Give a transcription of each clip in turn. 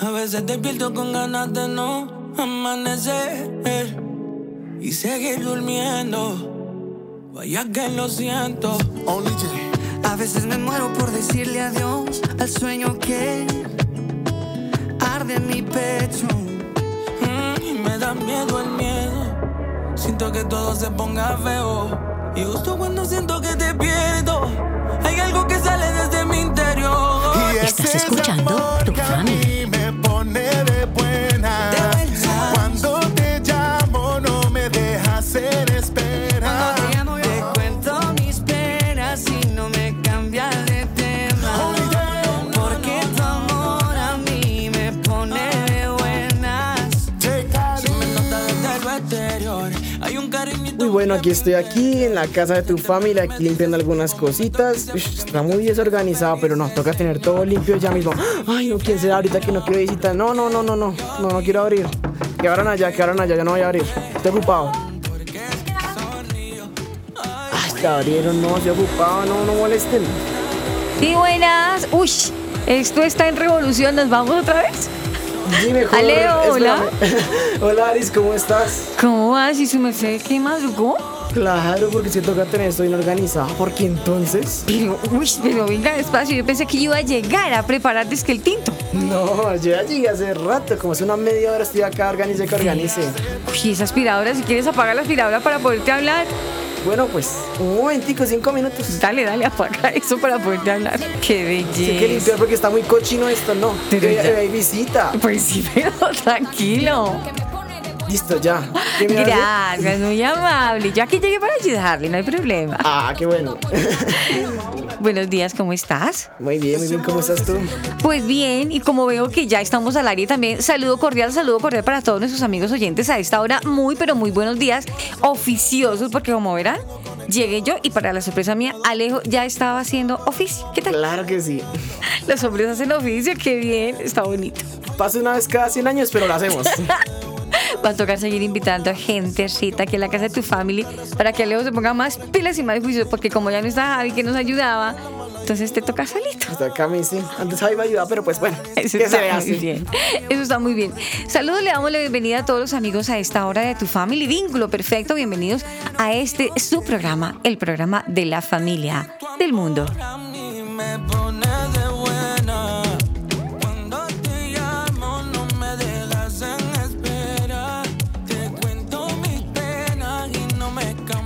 A veces despierto con ganas de no amanecer y seguir durmiendo. Vaya que lo siento. A veces me muero por decirle adiós al sueño que arde en mi pecho. Mm, y me da miedo el miedo. Siento que todo se ponga feo. Y justo cuando siento que te pierdo, hay algo que sale desde mi interior. Estás escuchando bueno, aquí estoy aquí en la casa de tu familia, aquí limpiando algunas cositas. Está muy desorganizado, pero no, toca tener todo limpio ya mismo. Ay, no, ¿quién será ahorita que no quiero visitar? No, no, no, no, no, no, no quiero abrir. Que abran allá, que abran allá, ya no voy a abrir. Estoy ocupado. Que abrieron, no, estoy ocupado, no, no molesten. Sí, buenas. Uy, esto está en revolución. ¿Nos vamos otra vez? Aleo, hola. hola, Aris, ¿cómo estás? ¿Cómo vas? ¿Y su merced qué madrugó? Claro, porque si toca tener esto bien organizado. Porque entonces. Pero, uy, pero venga despacio. Yo pensé que iba a llegar a preparar que el tinto. No, yo ya llegué hace rato, como hace una media hora estoy acá, organice que organice. Uy, esa aspiradora, si quieres apagar la aspiradora para poderte hablar. Bueno, pues, un momentico, cinco minutos. Dale, dale, apaga eso para poderte hablar. Qué belleza. Sí que limpiar porque está muy cochino esto, ¿no? Pero ya- hay visita. Pues sí, pero tranquilo. Listo, ya. Gracias, muy amable. Yo aquí llegué para ayudarle, no hay problema. Ah, qué bueno. Buenos días, ¿cómo estás? Muy bien, muy bien, ¿cómo estás tú? Pues bien, y como veo que ya estamos al aire también, saludo cordial, saludo cordial para todos nuestros amigos oyentes a esta hora. Muy, pero muy buenos días, oficiosos, porque como verán, llegué yo y para la sorpresa mía, Alejo ya estaba haciendo oficio. ¿Qué tal? Claro que sí. Los hombres hacen oficio, qué bien, está bonito. Pasa una vez cada 100 años, pero lo hacemos. Va a tocar seguir invitando a gentecita aquí en la casa de tu family para que Alejo se ponga más pilas y más juicio, porque como ya no está Javi que nos ayudaba, entonces te toca solito. Hasta acá me sí. Antes Javi me ayudaba, pero pues bueno. Eso ¿Qué está se muy bien. Eso está muy bien. Saludos, le damos la bienvenida a todos los amigos a esta hora de tu family. Vínculo perfecto. Bienvenidos a este su programa, el programa de la familia del mundo.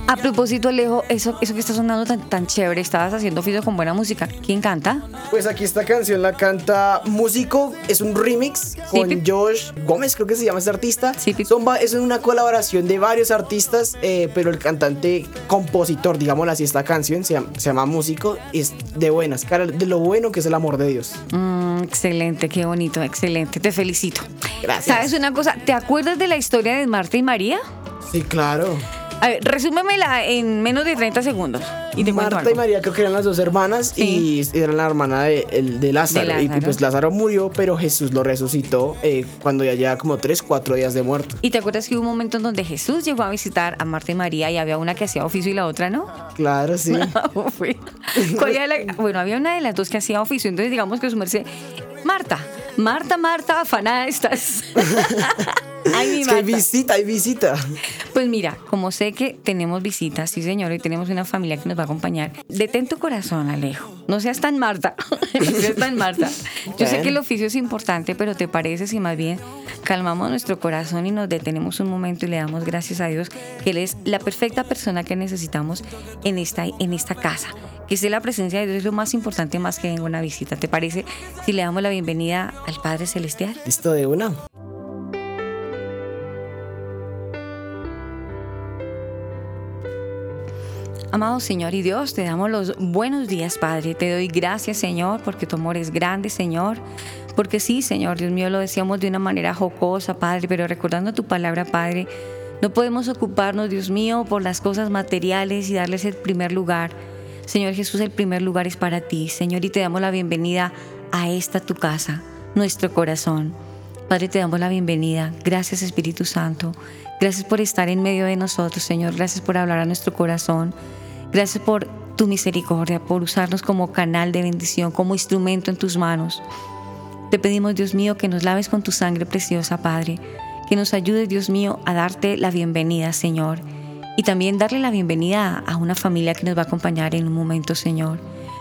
A propósito, Alejo, eso, eso que está sonando tan, tan chévere, estabas haciendo oficio con buena música. ¿Quién canta? Pues aquí esta canción la canta Músico, es un remix con Pi- Josh Gómez, creo que se llama este artista. Sí, Son es una colaboración de varios artistas, eh, pero el cantante compositor, digámoslo así, esta canción se llama, se llama Músico, es de buenas, cara, de lo bueno que es el amor de Dios. Mm, excelente, qué bonito, excelente. Te felicito. Gracias. ¿Sabes una cosa? ¿Te acuerdas de la historia de Marta y María? Sí, claro. A ver, resúmemela en menos de 30 segundos. Y te Marta y. María creo que eran las dos hermanas Sí. y eran la hermana de, el- de Lázaro. De Y Lázaro. pues Lázaro murió, pero Jesús lo resucitó eh, cuando ya llevaba como 3, 4 días de muerto. ¿Y te acuerdas que hubo un momento en donde Jesús llegó a visitar a Marta y María y había una que hacía oficio y la otra no? Claro, sí. Fue- ¿Cuál era la- bueno, había una de las dos que hacía oficio, entonces digamos que su merced, Marta, Marta, Marta, afanada estás. Ay, mi es que hay visita, hay visita. Pues mira, como sé que tenemos visitas, sí señor, y tenemos una familia que nos va a acompañar, detén tu corazón, Alejo. No seas tan Marta. no seas tan Marta. Yo sé que el oficio es importante, pero ¿te parece si más bien calmamos nuestro corazón y nos detenemos un momento y le damos gracias a Dios que Él es la perfecta persona que necesitamos en esta, en esta casa? Que esté la presencia de Dios es lo más importante más que venga una visita. ¿Te parece si le damos la bienvenida al Padre Celestial? Listo de una. Amado Señor y Dios, te damos los buenos días, Padre. Te doy gracias, Señor, porque tu amor es grande, Señor. Porque sí, Señor, Dios mío, lo decíamos de una manera jocosa, Padre, pero recordando tu palabra, Padre, no podemos ocuparnos, Dios mío, por las cosas materiales y darles el primer lugar. Señor Jesús, el primer lugar es para ti, Señor, y te damos la bienvenida a esta tu casa, nuestro corazón. Padre, te damos la bienvenida. Gracias, Espíritu Santo. Gracias por estar en medio de nosotros, Señor. Gracias por hablar a nuestro corazón. Gracias por tu misericordia, por usarnos como canal de bendición, como instrumento en tus manos. Te pedimos, Dios mío, que nos laves con tu sangre preciosa, Padre. Que nos ayudes, Dios mío, a darte la bienvenida, Señor. Y también darle la bienvenida a una familia que nos va a acompañar en un momento, Señor.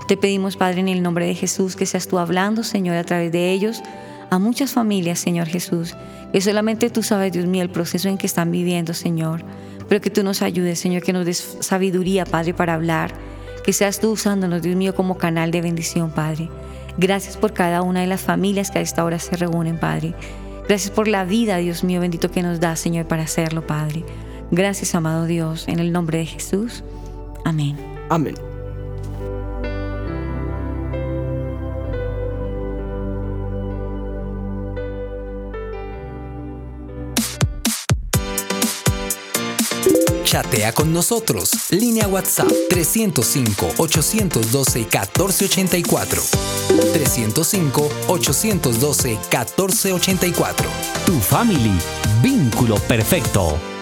Te pedimos, Padre, en el nombre de Jesús, que seas tú hablando, Señor, a través de ellos, a muchas familias, Señor Jesús, que solamente tú sabes, Dios mío, el proceso en que están viviendo, Señor pero que tú nos ayudes, Señor, que nos des sabiduría, Padre, para hablar, que seas tú usándonos, Dios mío, como canal de bendición, Padre. Gracias por cada una de las familias que a esta hora se reúnen, Padre. Gracias por la vida, Dios mío, bendito que nos da, Señor, para hacerlo, Padre. Gracias, amado Dios, en el nombre de Jesús. Amén. Amén. Chatea con nosotros. Línea WhatsApp 305-812-1484. 305-812-1484. Tu family. Vínculo perfecto.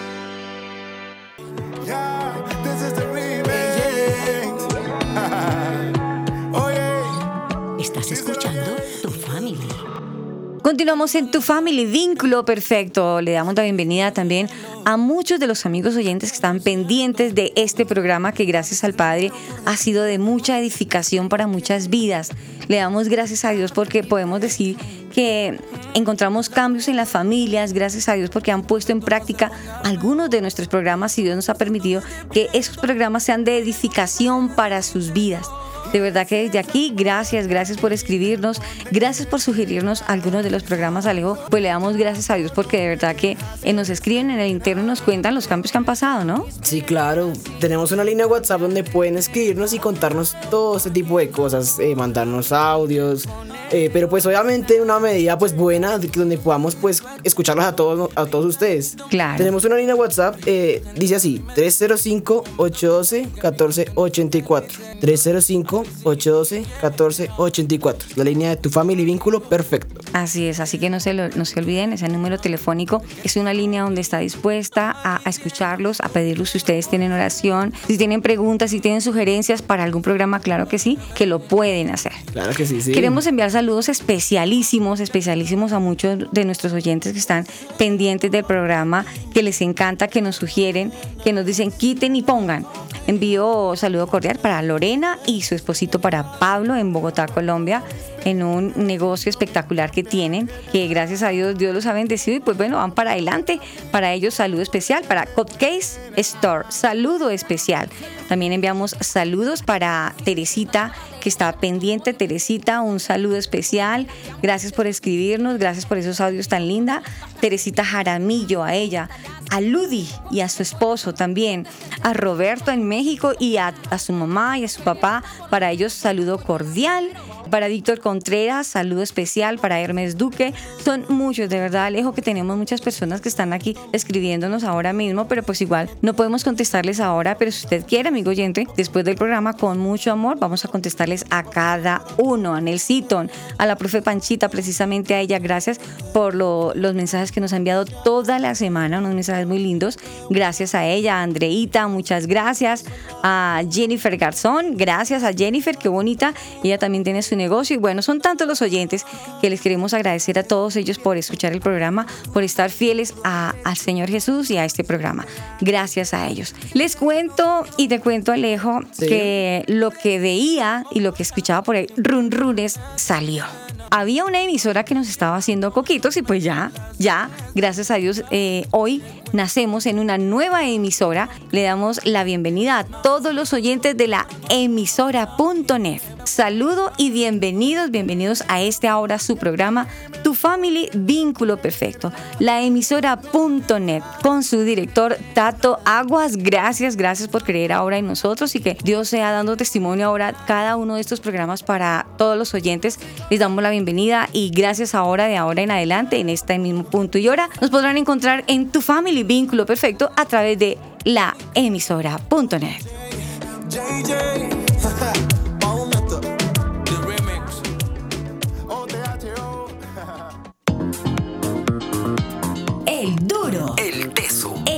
Continuamos en Tu Family, vínculo perfecto. Le damos la bienvenida también a muchos de los amigos oyentes que están pendientes de este programa que gracias al Padre ha sido de mucha edificación para muchas vidas. Le damos gracias a Dios porque podemos decir que encontramos cambios en las familias, gracias a Dios porque han puesto en práctica algunos de nuestros programas y Dios nos ha permitido que esos programas sean de edificación para sus vidas. De verdad que desde aquí, gracias, gracias por escribirnos, gracias por sugerirnos algunos de los programas, Alejo. Pues le damos gracias a Dios porque de verdad que eh, nos escriben en el interno y nos cuentan los cambios que han pasado, ¿no? Sí, claro. Tenemos una línea WhatsApp donde pueden escribirnos y contarnos todo ese tipo de cosas, eh, mandarnos audios. eh, pero pues obviamente una medida pues buena donde podamos pues escucharlos a todos a todos ustedes. Claro. Tenemos una línea WhatsApp, eh, dice así, 305-812-1484. 305-812-1484. La línea de tu familia y vínculo perfecto. Así es, así que no se, lo- no se olviden, ese número telefónico es una línea donde está dispuesta a, a escucharlos, a pedirlos si ustedes tienen oración, si tienen preguntas, si tienen sugerencias para algún programa, claro que sí, que lo pueden hacer. Claro que sí, sí. Queremos enviar saludos especialísimos, especialísimos a muchos de nuestros oyentes que están pendientes del programa, que les encanta, que nos sugieren, que nos dicen quiten y pongan. Envío saludo cordial para Lorena y su para Pablo en Bogotá, Colombia, en un negocio espectacular que tienen, que gracias a Dios Dios los ha bendecido y pues bueno, van para adelante. Para ellos saludo especial para Cupcakes Store, saludo especial. También enviamos saludos para Teresita que está pendiente. Teresita, un saludo especial. Gracias por escribirnos, gracias por esos audios tan linda. Teresita Jaramillo, a ella, a Ludi y a su esposo también, a Roberto en México y a, a su mamá y a su papá. Para ellos, saludo cordial. Para Víctor Contreras, saludo especial. Para Hermes Duque, son muchos, de verdad, Alejo, que tenemos muchas personas que están aquí escribiéndonos ahora mismo, pero pues igual no podemos contestarles ahora. Pero si usted quiere, amigo oyente, después del programa, con mucho amor, vamos a contestarles a cada uno. A Nelsiton, a la profe Panchita, precisamente a ella, gracias por lo- los mensajes que nos ha enviado toda la semana, unos mensajes muy lindos. Gracias a ella, a Andreita, muchas gracias. A Jennifer Garzón, gracias a Jennifer, qué bonita. Ella también tiene su negocio. Y bueno, son tantos los oyentes que les queremos agradecer a todos ellos por escuchar el programa, por estar fieles a- al Señor Jesús y a este programa. Gracias a ellos. Les cuento y te cuento, Alejo, Sí. que lo que veía y lo que escuchaba por ahí, run runes, salió. Había una emisora que nos estaba haciendo coquitos y pues ya, ya, gracias a Dios, eh, hoy nacemos en una nueva emisora. Le damos la bienvenida a todos los oyentes de la emisora.net. saludo y bienvenidos, bienvenidos a este ahora su programa Tu Family Vínculo Perfecto, la emisora.net con su director Tato Aguas. Gracias, gracias por creer ahora en nosotros y que Dios sea dando testimonio ahora cada uno de estos programas para todos los oyentes. Les damos la bienvenida y gracias ahora de ahora en adelante en este mismo punto y hora nos podrán encontrar en Tu Family Vínculo Perfecto a través de la emisora.net.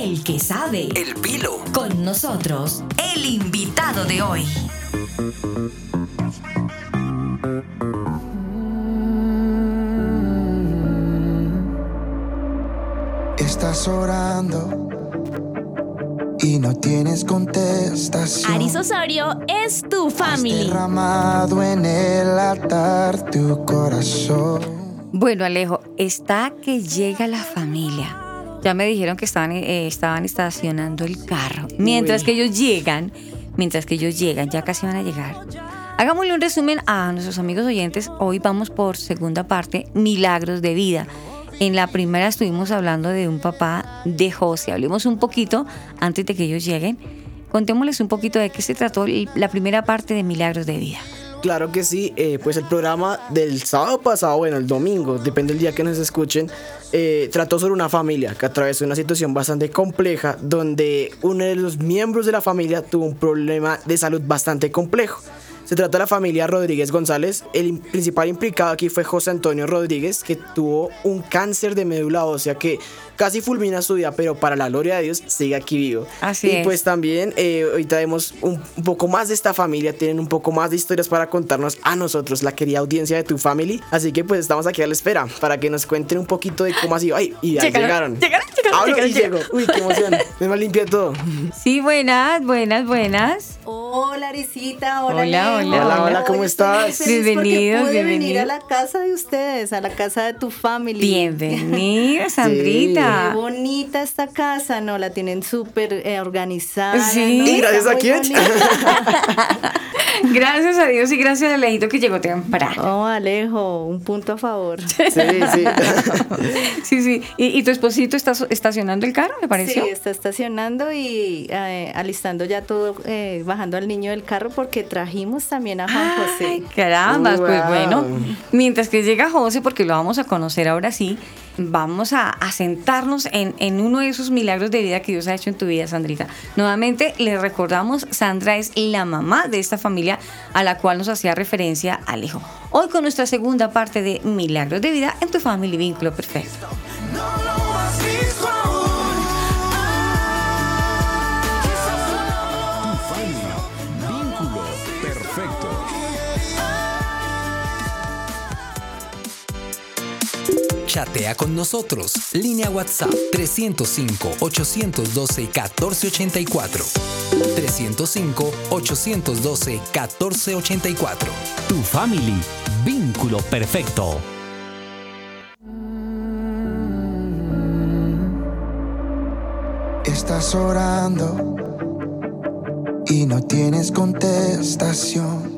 El que sabe. El pilo. Con nosotros, el invitado de hoy. Estás orando y no tienes contestación. Aris Osorio es tu family. derramado en el altar tu corazón. Bueno, Alejo, está que llega la familia. Ya me dijeron que estaban, eh, estaban estacionando el carro. Mientras que ellos llegan, mientras que ellos llegan, ya casi van a llegar. Hagámosle un resumen a nuestros amigos oyentes. Hoy vamos por segunda parte, Milagros de Vida. En la primera estuvimos hablando de un papá de José. Hablemos un poquito antes de que ellos lleguen. Contémosles un poquito de qué se trató la primera parte de Milagros de Vida. Claro que sí, eh, pues el programa del sábado pasado, bueno, el domingo, depende del día que nos escuchen, eh, trató sobre una familia que atravesó una situación bastante compleja donde uno de los miembros de la familia tuvo un problema de salud bastante complejo. Se trata de la familia Rodríguez González. El principal implicado aquí fue José Antonio Rodríguez, que tuvo un cáncer de médula ósea que casi fulmina su vida, pero para la gloria de Dios sigue aquí vivo. Así y es. pues también eh, ahorita vemos un, un poco más de esta familia, tienen un poco más de historias para contarnos a nosotros, la querida audiencia de tu family. Así que pues estamos aquí a la espera para que nos cuenten un poquito de cómo ha sido. Ay, y ahí llegaron. Llegaron, llegaron, Hablo llegaron, y llego. llegaron. Uy, qué emoción. Me limpié todo. Sí, buenas, buenas, buenas. Hola, Arisita. Hola, Hola, Alejo. hola, Hola, hola, ¿cómo estás? Bienvenidos, pude venir bienvenidos. a la casa de ustedes, a la casa de tu family. Bienvenida, Sandrita. Qué bonita esta casa, ¿no? La tienen súper eh, organizada. Sí. ¿no? ¿Y gracias a quién? Gracias a Dios y gracias a Alejito que llegó temprano. Oh, Alejo, un punto a favor. Sí, sí. Sí, sí. ¿Y, y tu esposito está estacionando el carro, me pareció? Sí, está estacionando y eh, alistando ya todo, eh, bajando al niño del carro porque trajimos también a Juan José. Ay, caramba, pues bueno. Mientras que llega José, porque lo vamos a conocer ahora sí, vamos a, sentarnos en, en uno de esos milagros de vida que Dios ha hecho en tu vida, Sandrita. Nuevamente, les recordamos, Sandra es la mamá de esta familia a la cual nos hacía referencia Alejo. Hoy con nuestra segunda parte de Milagros de Vida en tu familia Vínculo Perfecto. Chatea con nosotros. Línea WhatsApp 305-812-1484. 305-812-1484. Tu family. Vínculo perfecto. Estás orando y no tienes contestación.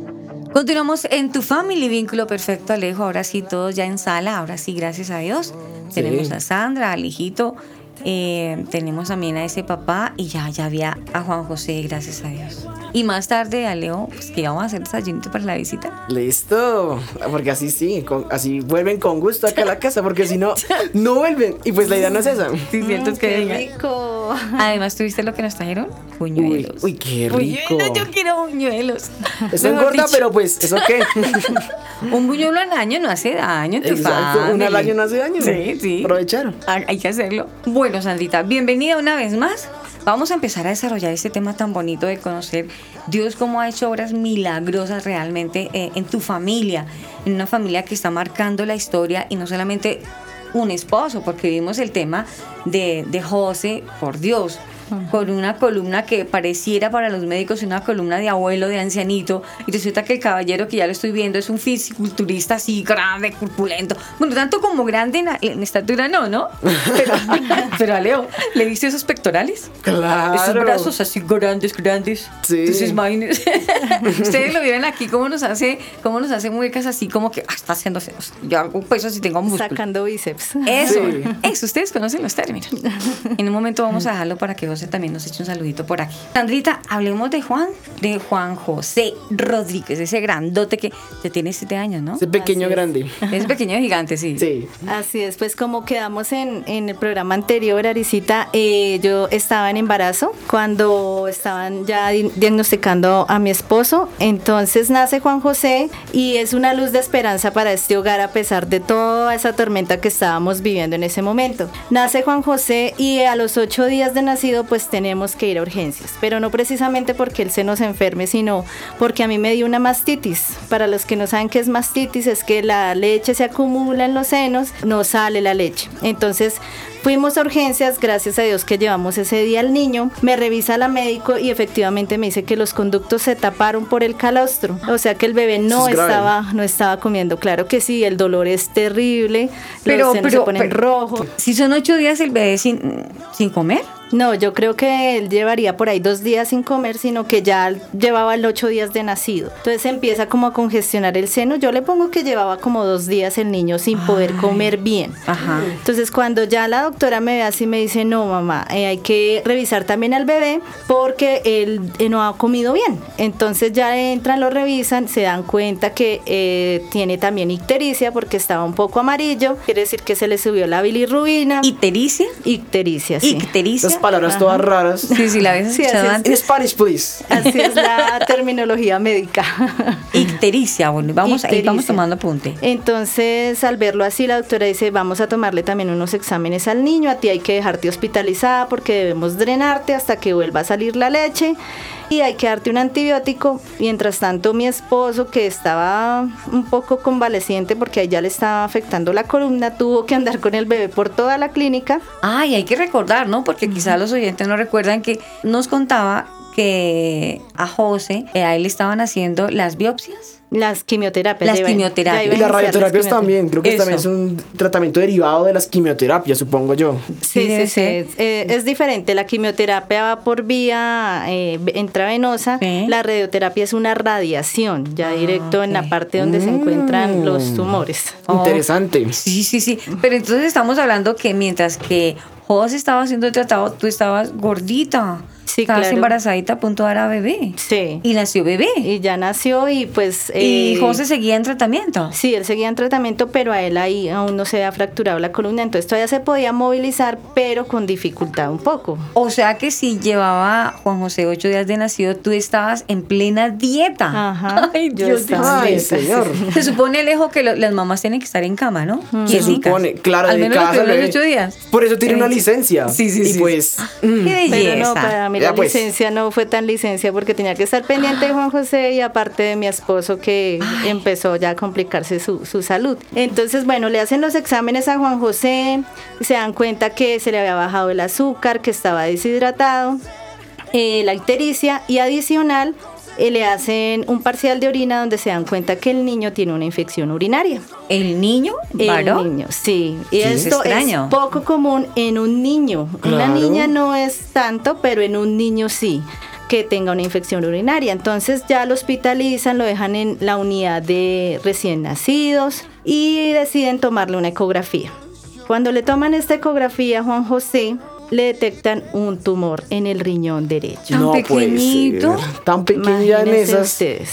Continuamos en tu family vínculo perfecto, Alejo. Ahora sí, todos ya en sala. Ahora sí, gracias a Dios. Tenemos a Sandra, al hijito. eh, tenemos también a ese papá y ya, ya había a Juan José, gracias a Dios. Y más tarde a Leo, pues que vamos a hacer desayunito para la visita. Listo, porque así sí, con- así vuelven con gusto acá a la casa, porque si no, no vuelven. Y pues la idea no es esa. Sí, cierto es que Qué rico. Además, ¿tuviste lo que nos trajeron? Buñuelos. Uy, uy, qué rico. Buñuelos, yo quiero buñuelos. Eso engorda, dicho, pero pues, ¿eso qué? Un buñuelo al año no hace daño tu Exacto, una al family. año no hace daño. Sí, sí. Aprovecharon. Ah, Hay que hacerlo. Bueno, Sandrita, bienvenida una vez más. Vamos a empezar a desarrollar este tema tan bonito de conocer Dios cómo ha hecho obras milagrosas realmente eh, en tu familia, en una familia que está marcando la historia y no solamente un esposo, porque vimos el tema de, de José por Dios, con una columna que pareciera para los médicos una columna de abuelo, de ancianito, y resulta que el caballero que ya lo estoy viendo es un fisiculturista así grande, corpulento. Bueno, tanto como grande en, en estatura no, ¿no? Pero, pero a Leo, ¿le viste esos pectorales? Claro. Esos brazos así grandes, grandes. Sí. Entonces, imagínense. Ustedes lo vieron aquí, cómo nos hace, cómo nos hace muecas así, como que ah, está haciendo senos. Yo hago pesos y tengo músculo. Sacando bíceps. Eso, Sí. eso, ustedes conocen los términos. En un momento vamos a dejarlo para que José también nos eche un saludito por aquí. Sandrita, hablemos de Juan, de Juan José Rodríguez, ese grandote que te tiene siete años, ¿no? Ese pequeño es. grande. Es pequeño gigante, sí. Sí. Así es, pues como quedamos en, en el programa anterior, Arisita, eh, yo estaba en embarazo cuando estaban ya di- diagnosticando a mi esposo, entonces nace Juan José y es una luz de esperanza para este hogar a pesar de toda esa tormenta que estábamos viviendo en ese momento. Nace Juan José y a los ocho días de nacido pues tenemos que ir a urgencias, pero no precisamente porque él se nos enferme, sino porque a mí me dio una mastitis. Para los que no saben qué es mastitis, es que la leche se acumula en los senos, no sale la leche. Entonces fuimos a urgencias, gracias a Dios que llevamos ese día al niño, me revisa la médico y efectivamente me dice que los conductos se taparon por el calostro, o sea que el bebé no grave. estaba, no estaba comiendo. Claro que sí, el dolor es terrible, Pero, los senos pero, se ponen pero- rojos. Si son ocho días el bebé sin, sin comer. No, yo creo que él llevaría por ahí dos días sin comer, sino que ya llevaba el ocho días de nacido. Entonces empieza como a congestionar el seno. Yo le pongo que llevaba como dos días el niño sin poder comer bien. Ajá. Entonces cuando ya la doctora me ve así me dice, no mamá, eh, hay que revisar también al bebé porque él eh, no ha comido bien. Entonces ya entran, lo revisan, se dan cuenta que eh, tiene también ictericia porque estaba un poco amarillo, quiere decir que se le subió la bilirrubina. ¿Ictericia? Ictericia, sí. Esas palabras todas raras. Sí, sí, la habías Sí, escuchado así es. antes. In Spanish, please. Así es la terminología médica. Ictericia, bueno, vamos, ahí vamos tomando apunte. Entonces, al verlo así, la doctora dice, vamos a tomarle también unos exámenes al niño, a ti hay que dejarte hospitalizada porque debemos drenarte hasta que vuelva a salir la leche y hay que darte un antibiótico. Mientras tanto, mi esposo, que estaba un poco convaleciente porque a ella le estaba afectando la columna, tuvo que andar con el bebé por toda la clínica. Ay, hay que recordar, ¿no? Porque quizás los oyentes no recuerdan que nos contaba que a José, eh, a él le estaban haciendo las biopsias. Las quimioterapias. Las quimioterapias. Y las radioterapias quimioterapias. también, creo que Eso. también es un tratamiento derivado de las quimioterapias, supongo yo. Sí, sí, sí. Es, eh, es diferente. La quimioterapia va por vía eh, intravenosa. Sí. La radioterapia es una radiación, ya directo en la parte donde se encuentran los tumores. Oh. Interesante. Sí, sí, sí. Pero entonces estamos hablando que mientras que José estaba haciendo el tratado, tú estabas gordita. Sí, estabas claro. embarazadita a punto de dar a bebé. Sí. Y nació bebé. Y ya nació y pues... Y eh, José seguía en tratamiento. Sí, él seguía en tratamiento, pero a él ahí aún no se había fracturado la columna, entonces todavía se podía movilizar, pero con dificultad un poco. O sea que si llevaba Juan José ocho días de nacido, tú estabas en plena dieta. Ajá. Ay, Yo Dios estaba Ay, señor. Se supone, Alejo, que lo- las mamás tienen que estar en cama, ¿no? Se supone, claro, Al menos los primeros ocho días. Por eso tiene una licencia. Sí, sí, y sí. pues, ¡Qué belleza! Pero no, para mí Ya, la pues. licencia no fue tan licencia porque tenía que estar pendiente de Juan José y aparte de mi esposo que empezó ya a complicarse su, su salud. Entonces, bueno, le hacen los exámenes a Juan José, se dan cuenta que se le había bajado el azúcar, que estaba deshidratado, eh, la ictericia y adicional eh, le hacen un parcial de orina donde se dan cuenta que el niño tiene una infección urinaria. ¿El niño? El niño, sí. Y Sí, esto es extraño. poco común en un niño. En Una Claro. niña no es tanto, pero en un niño sí que tenga una infección urinaria. Entonces ya lo hospitalizan, lo dejan en la unidad de recién nacidos y deciden tomarle una ecografía. Cuando le toman esta ecografía a Juan José, le detectan un tumor en el riñón derecho. Tan no puede pequeñito. ser. Tan pequeña en esas. ustedes.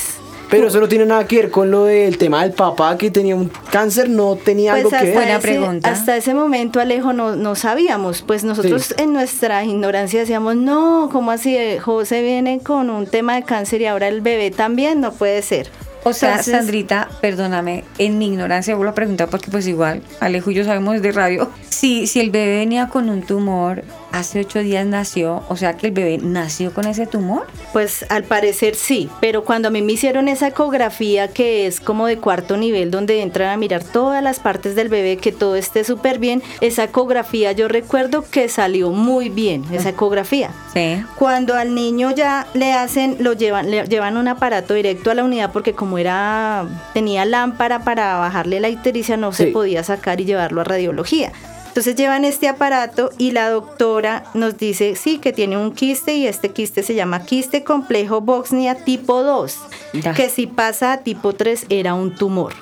Pero eso no tiene nada que ver con lo del tema del papá que tenía un cáncer, no tenía algo Pues que hasta ver. Buena ese, pregunta. hasta ese momento, Alejo, no, no sabíamos. Pues nosotros Sí. en nuestra ignorancia decíamos, no, ¿cómo así? Eh, José viene con un tema de cáncer y ahora el bebé también, no puede ser. O sea, Entonces- Sandrita, perdóname, en mi ignorancia vuelvo a preguntar porque pues igual Alejo y yo sabemos de radio. si, si el bebé venía con un tumor, hace ocho días nació, o sea que el bebé nació con ese tumor. Pues al parecer sí, pero cuando a mí me hicieron esa ecografía que es como de cuarto nivel, donde entran a mirar todas las partes del bebé, que todo esté súper bien, esa ecografía yo recuerdo que salió muy bien, esa ecografía. Sí. Cuando al niño ya le hacen, lo llevan, le llevan un aparato directo a la unidad porque como era, tenía lámpara para bajarle la ictericia, no se podía sacar y llevarlo a radiología. Entonces llevan este aparato y la doctora nos dice, sí, que tiene un quiste y este quiste se llama quiste complejo Boxnia tipo 2, Ya. que si pasa a tipo 3 era un tumor.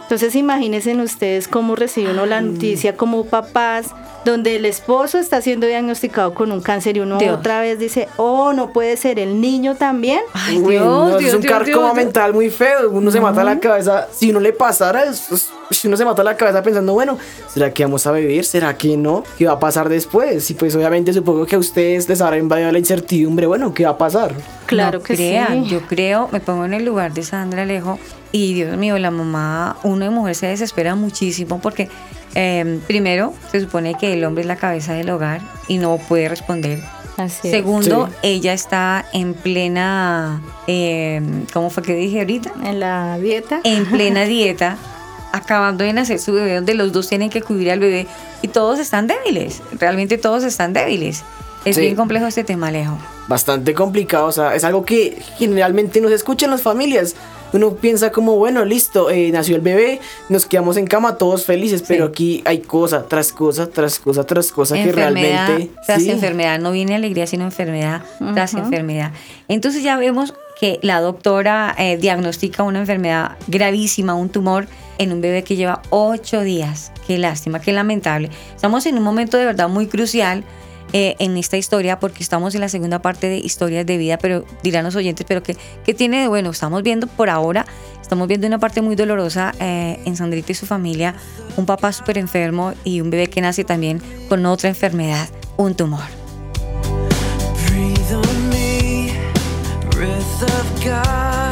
Entonces imagínense ustedes cómo recibe uno la noticia como papás, donde el esposo está siendo diagnosticado con un cáncer y uno Dios. otra vez dice, oh, no puede ser el niño también. Ay, Uy, Dios, no, Dios, es un carcoma mental muy feo. Uno se mata la cabeza. Si no le pasara, si uno se mata la cabeza pensando, bueno, ¿será que vamos a vivir? ¿Será que no? ¿Qué va a pasar después? Y pues obviamente supongo que a ustedes les habrá invadido la incertidumbre. Bueno, ¿qué va a pasar? Claro No que crean, sí. Yo creo, me pongo en el lugar de Sandra Alejo y Dios mío, la mamá, uno de mujer se desespera muchísimo porque eh, primero se supone que el hombre es la cabeza del hogar y no puede responder. Así. Segundo, Sí. ella está en plena, eh, ¿cómo fue que dije ahorita? En la dieta. En plena dieta, acabando de nacer su bebé, donde los dos tienen que cubrir al bebé y todos están débiles, realmente todos están débiles. Es Sí. bien complejo este tema, Alejo. Bastante complicado. O sea, es algo que generalmente no se escucha en las familias. Uno piensa como, bueno, listo, eh, nació el bebé, nos quedamos en cama todos felices, pero aquí hay cosa tras cosa, tras cosa, tras cosa que realmente... tras sí. enfermedad, no viene alegría sino enfermedad tras enfermedad. Entonces ya vemos que la doctora eh, diagnostica una enfermedad gravísima, un tumor en un bebé que lleva ocho días. Qué lástima, qué lamentable. Estamos en un momento de verdad muy crucial. Eh, en esta historia, porque estamos en la segunda parte de historias de vida, pero dirán los oyentes, pero ¿qué, qué tiene de bueno? Estamos viendo por ahora, estamos viendo una parte muy dolorosa eh, en Sandrita y su familia, un papá súper enfermo y un bebé que nace también con otra enfermedad, un tumor. Breathe on me, breath of God,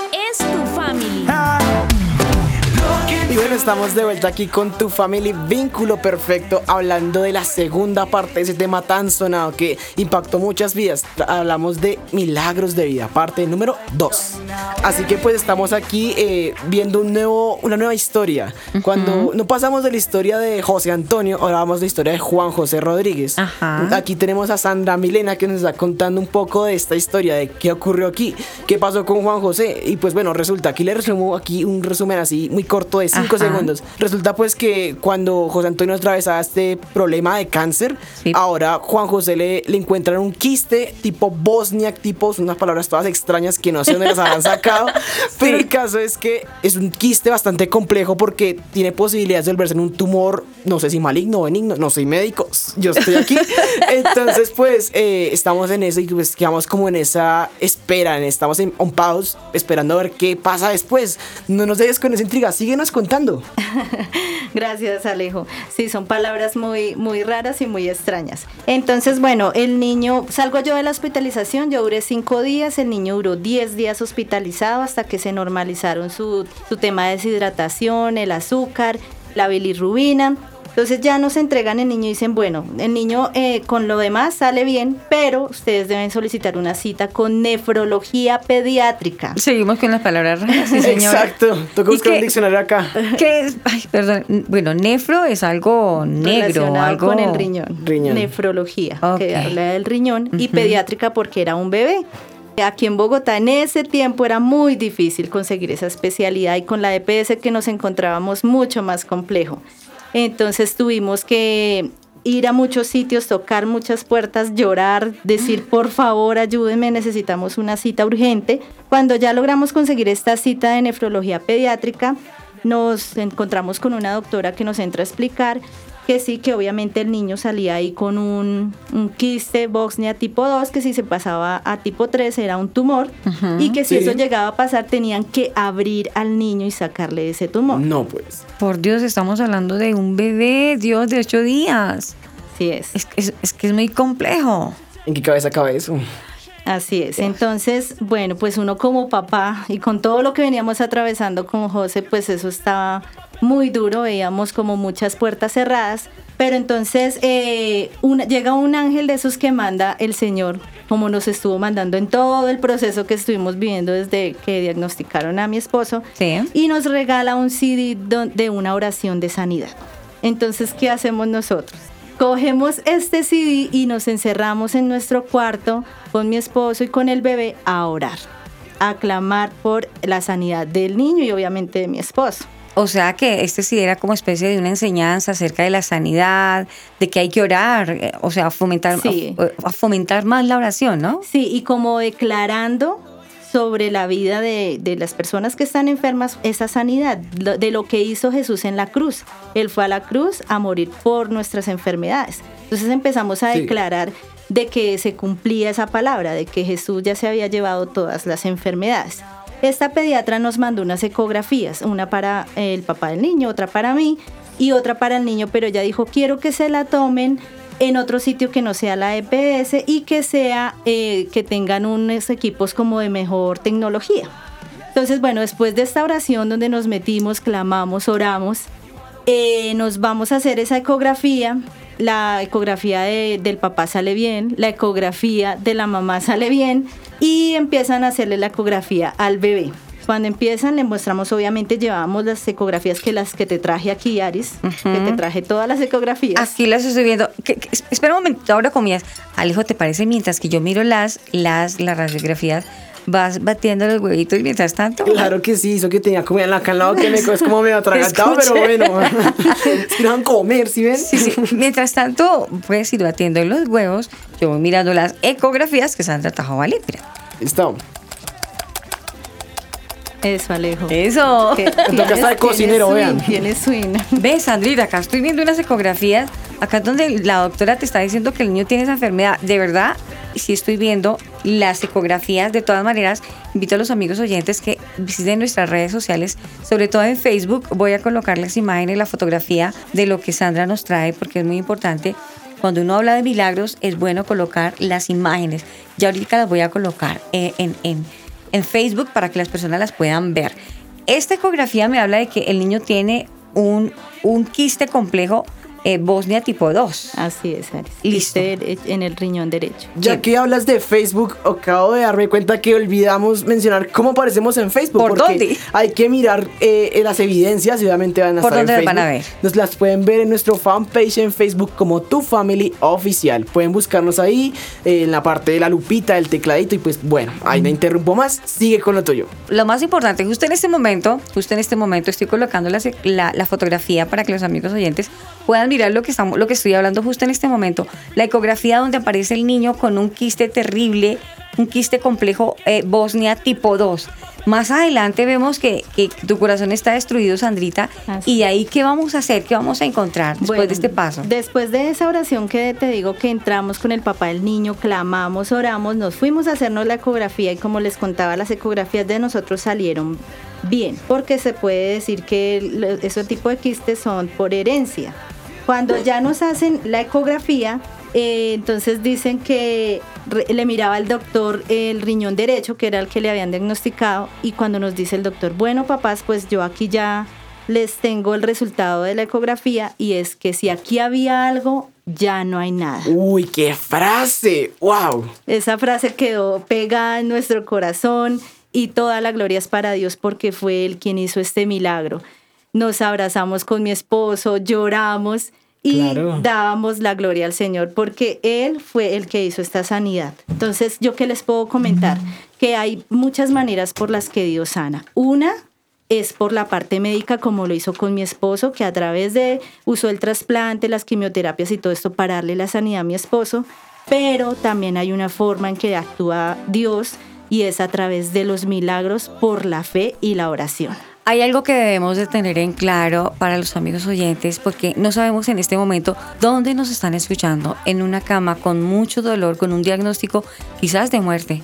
bueno, estamos de vuelta aquí con tu family vínculo perfecto, hablando de la segunda parte de ese tema tan sonado que impactó muchas vidas. Hablamos de milagros de vida, parte número 2. Así que pues estamos aquí eh, viendo un nuevo, una nueva historia. Cuando no pasamos de la historia de José Antonio, ahora vamos de la historia de Juan José Rodríguez. Ajá. Aquí tenemos a Sandra Milena que nos está contando un poco de esta historia, de qué ocurrió aquí, qué pasó con Juan José. Y pues bueno, resulta, aquí le resumo aquí un resumen así muy corto de 5 Ajá. Segundos. Resulta pues que cuando José Antonio atravesaba este problema de cáncer, Sí. ahora Juan José le, le encuentran un quiste tipo Bosniak, tipo, son unas palabras todas extrañas que no sé dónde las habrán sacado. Pero el caso es que es un quiste bastante complejo porque tiene posibilidades de volverse en un tumor, no sé si maligno o benigno, no soy médico, yo estoy aquí. Entonces pues eh, estamos en eso y pues quedamos como en esa espera, en- estamos en on pause, esperando a ver qué pasa después. No nos dejes con esa intriga, síguenos contando. Gracias, Alejo. Sí, son palabras muy, muy raras y muy extrañas. Entonces, bueno, el niño, salgo yo de la hospitalización, yo duré cinco días, el niño duró 10 días hospitalizado hasta que se normalizaron su, su tema de deshidratación, el azúcar, la bilirrubina. Entonces ya nos entregan el niño y dicen, bueno, el niño eh, con lo demás sale bien, pero ustedes deben solicitar una cita con nefrología pediátrica. Seguimos con las palabras raras, sí, señora. Exacto, toca ¿Y buscar un qué- diccionario acá. ¿Qué es? Ay, perdón. Bueno, nefro es algo negro, algo con el riñón. Riñón. Nefrología, que habla del riñón, y pediátrica porque era un bebé. Aquí en Bogotá en ese tiempo era muy difícil conseguir esa especialidad y con la EPS que nos encontrábamos mucho más complejo. Entonces tuvimos que ir a muchos sitios, tocar muchas puertas, llorar, decir por favor ayúdenme, necesitamos una cita urgente. Cuando ya logramos conseguir esta cita de nefrología pediátrica, nos encontramos con una doctora que nos entra a explicar que sí, que obviamente el niño salía ahí con un, un quiste Bosnia tipo 2, que si se pasaba a tipo 3 era un tumor, y que si Sí. eso llegaba a pasar tenían que abrir al niño y sacarle ese tumor. No, pues. Por Dios, estamos hablando de un bebé, Dios, de ocho días. Sí es. Es, que es, es que es muy complejo. ¿En qué cabeza cabe eso? Así es. Entonces, bueno, pues uno como papá y con todo lo que veníamos atravesando con José, pues eso estaba muy duro, veíamos como muchas puertas cerradas. Pero entonces eh, una- llega un ángel de esos que manda el Señor, como nos estuvo mandando en todo el proceso que estuvimos viviendo desde que diagnosticaron a mi esposo, y nos regala un CD de una oración de sanidad. Entonces, ¿qué hacemos nosotros? Cogemos este CD y nos encerramos en nuestro cuarto con mi esposo y con el bebé a orar, a clamar por la sanidad del niño y obviamente de mi esposo. O sea que este sí era como especie de una enseñanza acerca de la sanidad, de que hay que orar, eh, o sea, fomentar, Sí. a- a fomentar más la oración, ¿no? Sí, y como declarando sobre la vida de, de las personas que están enfermas esa sanidad, lo- de lo que hizo Jesús en la cruz. Él fue a la cruz a morir por nuestras enfermedades. Entonces empezamos a Sí. declarar de que se cumplía esa palabra, de que Jesús ya se había llevado todas las enfermedades. Esta pediatra nos mandó unas ecografías, una para el papá del niño, otra para mí y otra para el niño, pero ella dijo, quiero que se la tomen en otro sitio que no sea la EPS y que sea eh, que tengan unos equipos como de mejor tecnología. Entonces, bueno, después de esta oración donde nos metimos, clamamos, oramos, eh, nos vamos a hacer esa ecografía. La ecografía de- del papá sale bien, la ecografía de la mamá sale bien y empiezan a hacerle la ecografía al bebé. Cuando empiezan, le mostramos, obviamente, llevábamos las ecografías que las que te traje aquí, Aris, que te traje todas las ecografías. Aquí las estoy viendo. ¿Qué- qué- es- espera un momento, ahora comías. Alejo, ¿te parece mientras que yo miro las, las, las radiografías, vas batiendo los huevitos y mientras tanto? Claro que sí, eso que tenía comida en la acá al lado que me es como medio atragantado, pero bueno. no van a comer, ¿sí ven? Sí, sí. Mientras tanto, puedes ir batiendo los huevos. Yo voy mirando las ecografías que Sandra trajo, ¿vale? Mira. Listo. Eso, Alejo. Eso. Que Me toca estar de cocinero, tienes vean. swing, Tienes swing. Ves, Sandrita, acá estoy viendo unas ecografías. Acá es donde la doctora te está diciendo que el niño tiene esa enfermedad. De verdad, sí estoy viendo las ecografías. De todas maneras, invito a los amigos oyentes que visiten nuestras redes sociales, sobre todo en Facebook. Voy a colocar las imágenes, la fotografía de lo que Sandra nos trae, porque es muy importante. Cuando uno habla de milagros, es bueno colocar las imágenes. Ya ahorita las voy a colocar eh, en, en, en Facebook para que las personas las puedan ver. Esta ecografía me habla de que el niño tiene un, un quiste complejo eh, Bosnia tipo 2. Así es, Aris. Listo. Quiste En el riñón derecho. Ya que hablas de Facebook, acabo de darme cuenta que olvidamos mencionar cómo aparecemos en Facebook. ¿Por porque dónde? Hay que mirar eh, las evidencias y obviamente van a ¿Por estar en dónde las van a ver? Nos las pueden ver en nuestro fanpage en Facebook como Tu Family Oficial. Pueden buscarnos ahí eh, en la parte de la lupita, del tecladito y pues bueno, ahí no interrumpo más. Sigue con lo tuyo. Lo más importante, justo en este momento, justo en este momento estoy colocando la, la- la fotografía para que los amigos oyentes puedan mirar lo que, estamos, lo que estoy hablando justo en este momento. La ecografía donde aparece el niño con un quiste terrible, un quiste complejo eh, Bosnia tipo 2. Más adelante vemos que, que tu corazón está destruido, Sandrita. Así Y de ahí, ¿qué vamos a hacer? ¿Qué vamos a encontrar después Bueno, de este paso? Después de esa oración que te digo que entramos con el papá del niño, clamamos, oramos, nos fuimos a hacernos la ecografía y como les contaba, las ecografías de nosotros salieron bien, porque se puede decir que ese tipo de quistes son por herencia. Cuando ya nos hacen la ecografía, eh, entonces dicen que le miraba al doctor el riñón derecho, que era el que le habían diagnosticado, y cuando nos dice el doctor, bueno papás, pues yo aquí ya les tengo el resultado de la ecografía y es que si aquí había algo, ya no hay nada. Uy, qué frase. Wow. Esa frase quedó pegada en nuestro corazón y toda la gloria es para Dios porque fue Él quien hizo este milagro. Nos abrazamos con mi esposo, lloramos y Claro. dábamos la gloria al Señor porque Él fue el que hizo esta sanidad. Entonces, ¿yo qué les puedo comentar? Que hay muchas maneras por las que Dios sana. Una es por la parte médica, como lo hizo con mi esposo, que a través de usó el trasplante, las quimioterapias y todo esto para darle la sanidad a mi esposo, pero también hay una forma en que actúa Dios y es a través de los milagros por la fe y la oración. Hay algo que debemos de tener en claro para los amigos oyentes porque no sabemos en este momento dónde nos están escuchando, en una cama con mucho dolor, con un diagnóstico quizás de muerte.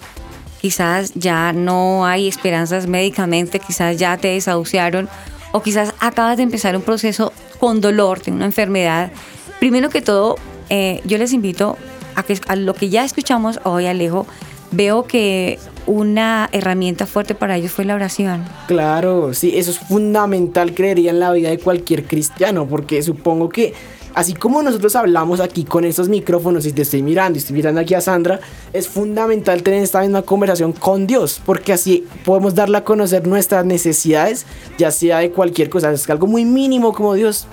Quizás ya no hay esperanzas médicamente, quizás ya te desahuciaron o quizás acabas de empezar un proceso con dolor de una enfermedad. Primero que todo, eh, yo les invito a que a lo que ya escuchamos hoy, Alejo, veo que una herramienta fuerte para ellos fue la oración. Claro, sí, eso es fundamental, creería, en la vida de cualquier cristiano, porque supongo que así como nosotros hablamos aquí con estos micrófonos y te estoy mirando y estoy mirando aquí a Sandra, es fundamental tener esta misma conversación con Dios, porque así podemos darle a conocer nuestras necesidades, ya sea de cualquier cosa, es algo muy mínimo como Dios.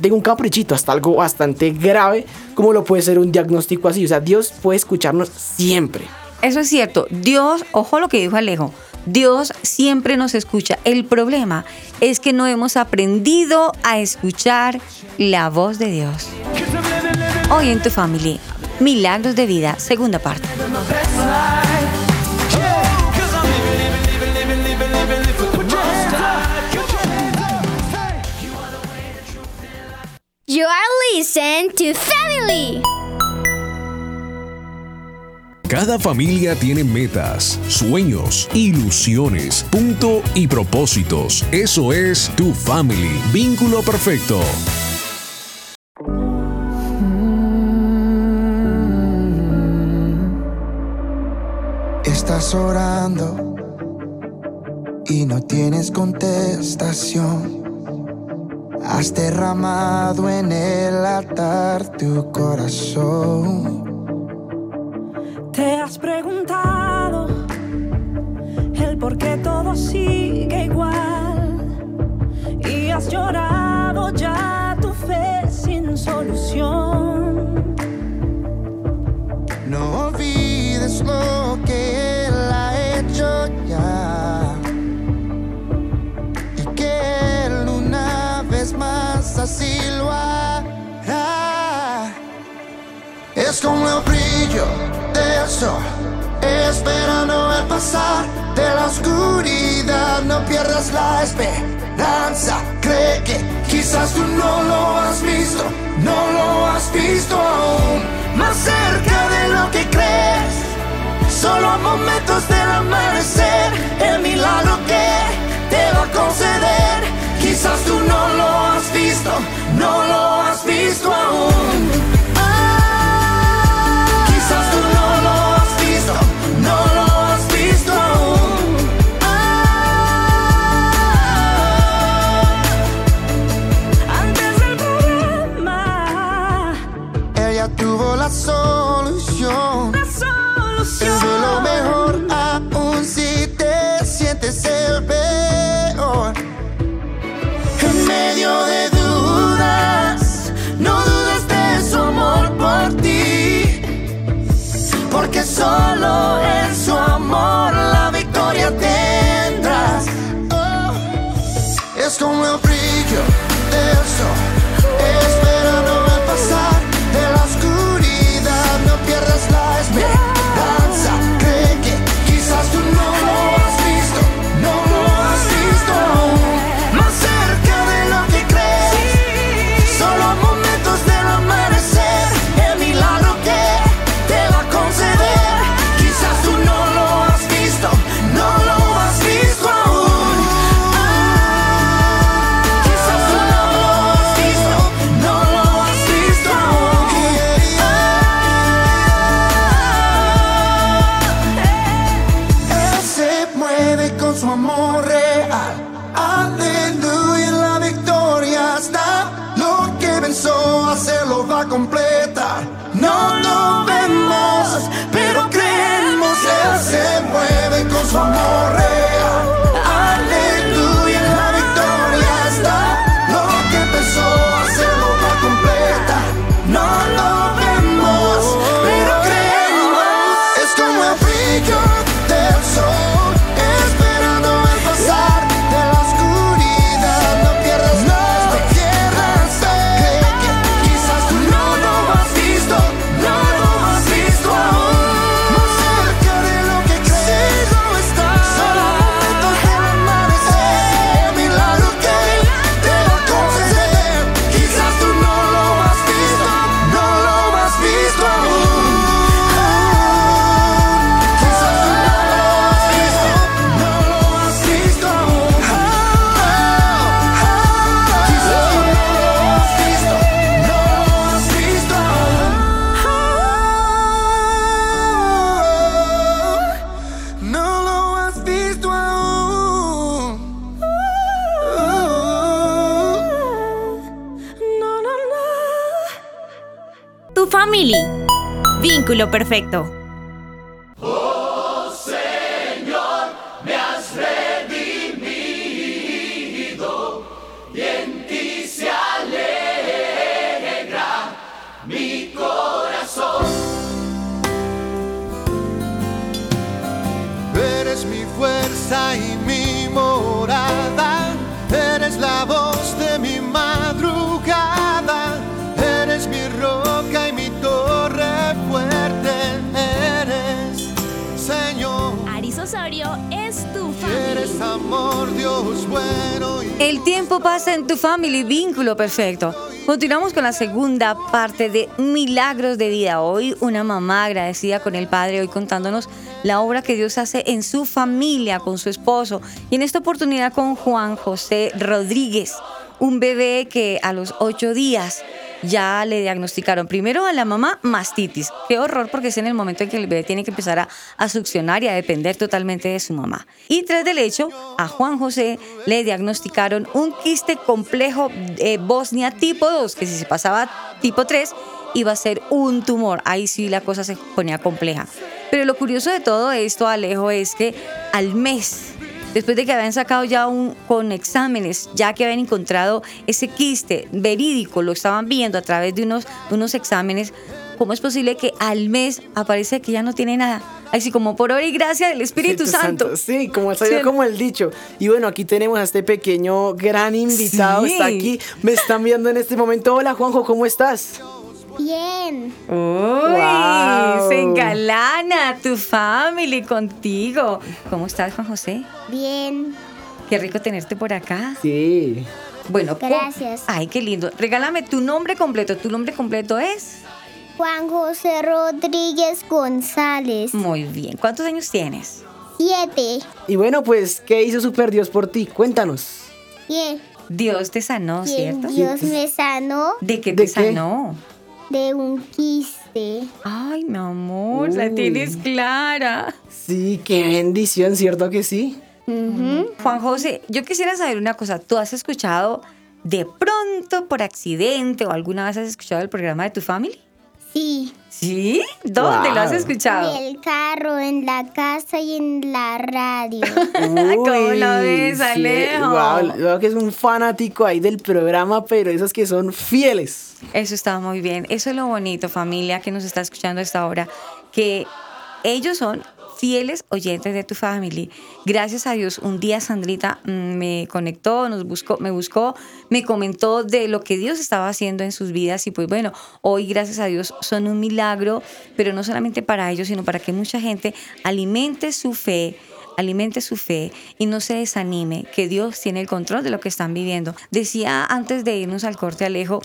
Tengo un caprichito, hasta algo bastante grave, como lo puede ser un diagnóstico así. O sea, Dios puede escucharnos siempre. Eso es cierto. Dios, ojo lo que dijo Alejo, Dios siempre nos escucha. El problema es que no hemos aprendido a escuchar la voz de Dios. Hoy en tu familia, Milagros de Vida, segunda parte. You are listening to Family. Cada familia tiene metas, sueños, ilusiones, punto y propósitos. Eso es tu family. Vínculo perfecto. Estás orando y no tienes contestación. Has derramado en el altar tu corazón. Te has preguntado el por qué todo sigue igual y has llorado ya tu fe sin solución. No olvides lo que Él ha hecho ya y que Él una vez más así lo hará. Es como el brillo del sol, esperando el pasar de la oscuridad. No pierdas la esperanza, cree que quizás tú no lo has visto, no lo has visto aún. Más cerca de lo que crees, solo a momentos del amanecer, el milagro que te va a conceder. Quizás tú no lo has visto, no lo has visto aún. Sientes el peor. En medio de dudas, no dudes de su amor por ti. Porque solo en su amor la victoria tendrás. Oh, es como el brillo del sol, family. Vínculo perfecto. Perfecto. Continuamos con la segunda parte de Milagros de Vida. Hoy una mamá agradecida con el Padre, hoy contándonos la obra que Dios hace en su familia, con su esposo. Y en esta oportunidad con Juan José Rodríguez, un bebé que a los ocho días ya le diagnosticaron primero a la mamá mastitis. Qué horror porque es en el momento en que el bebé tiene que empezar a, succionar y a depender totalmente de su mamá. Y tras del hecho, a Juan José le diagnosticaron un quiste complejo eh, Bosnia tipo 2, que si se pasaba tipo 3 iba a ser un tumor. Ahí sí la cosa se ponía compleja. Pero lo curioso de todo esto, Alejo, es que al mes después de que habían sacado ya un, con exámenes, ya que habían encontrado ese quiste verídico, lo estaban viendo a través de unos, de unos exámenes, ¿cómo es posible que al mes aparece que ya no tiene nada? Así como por obra y gracia del Espíritu Santo. Sí, como salió Sí. como el dicho. Y bueno, aquí tenemos a este pequeño gran invitado. Sí. Está aquí. Me están viendo en este momento. Hola, Juanjo, ¿cómo estás? Bien. Uy, Wow. se engalana tu family contigo. ¿Cómo estás, Juan José? Bien. Qué rico tenerte por acá. Sí. Bueno, ¿cómo- Gracias. Ay, qué lindo. Regálame tu nombre completo. Tu nombre completo es. Juan José Rodríguez González. Muy bien. ¿Cuántos años tienes? Siete. Y bueno, pues, ¿qué hizo Super Dios por ti? Cuéntanos. Bien. Dios te sanó, ¿cierto? Dios me sanó ¿De qué ¿De te qué? De un quiste. Ay, mi amor, la tienes clara. Sí, qué bendición, ¿cierto que sí? Juan José, yo quisiera saber una cosa. ¿Tú has escuchado de pronto, por accidente o alguna vez has escuchado el programa de tu family? Sí. ¿Sí? ¿Dónde lo has escuchado? En el carro, en la casa y en la radio. ¿Cómo lo ves, Alejo? Wow, veo que es un fanático ahí del programa, pero esos que son fieles. Eso está muy bien. Eso es lo bonito, familia que nos está escuchando a esta hora, que ellos son fieles oyentes de tu family. Gracias a Dios, un día Sandrita mm, me conectó, nos buscó, me buscó, me comentó de lo que Dios estaba haciendo en sus vidas y pues bueno, hoy gracias a Dios son un milagro, pero no solamente para ellos, sino para que mucha gente alimente su fe alimente su fe y no se desanime, que Dios tiene el control de lo que están viviendo. Decía antes de irnos al corte Alejo,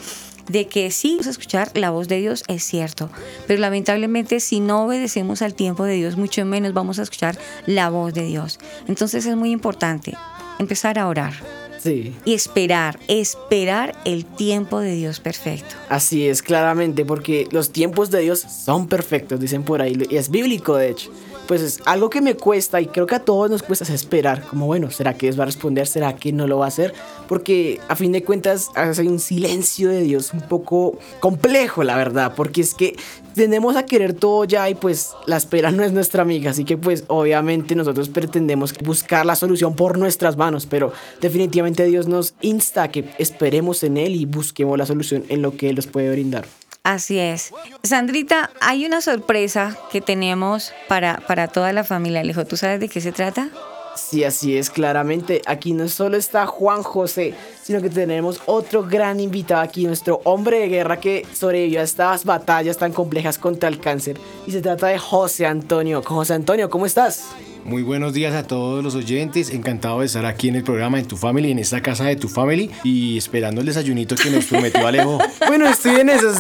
de que sí, vamos a escuchar la voz de Dios, es cierto, pero lamentablemente si no obedecemos al tiempo de Dios, mucho menos vamos a escuchar la voz de Dios. Entonces es muy importante empezar a orar Sí. y esperar, esperar el tiempo de Dios perfecto. Así es, claramente, porque los tiempos de Dios son perfectos, dicen por ahí, y es bíblico, de hecho. Pues es algo que me cuesta y creo que a todos nos cuesta es esperar, como bueno, ¿será que Dios va a responder? ¿Será que no lo va a hacer? Porque a fin de cuentas hay un silencio de Dios un poco complejo, la verdad, porque es que tendemos a querer todo ya y pues la espera no es nuestra amiga, así que pues obviamente nosotros pretendemos buscar la solución por nuestras manos, pero definitivamente Dios nos insta a que esperemos en Él y busquemos la solución en lo que Él nos puede brindar. Así es. Sandrita, hay una sorpresa que tenemos para, para toda la familia. Alejo, ¿tú sabes de qué se trata? Sí, así es, claramente. Aquí no solo está Juan José, sino que tenemos otro gran invitado aquí, nuestro hombre de guerra que sobrevivió a estas batallas tan complejas contra el cáncer. Y se trata de José Antonio. José Antonio, ¿cómo estás? Muy buenos días a todos los oyentes, encantado de estar aquí en el programa en Tu Family, en esta casa de Tu Family y esperando el desayunito que nos prometió Alejo. Bueno, estoy en eso,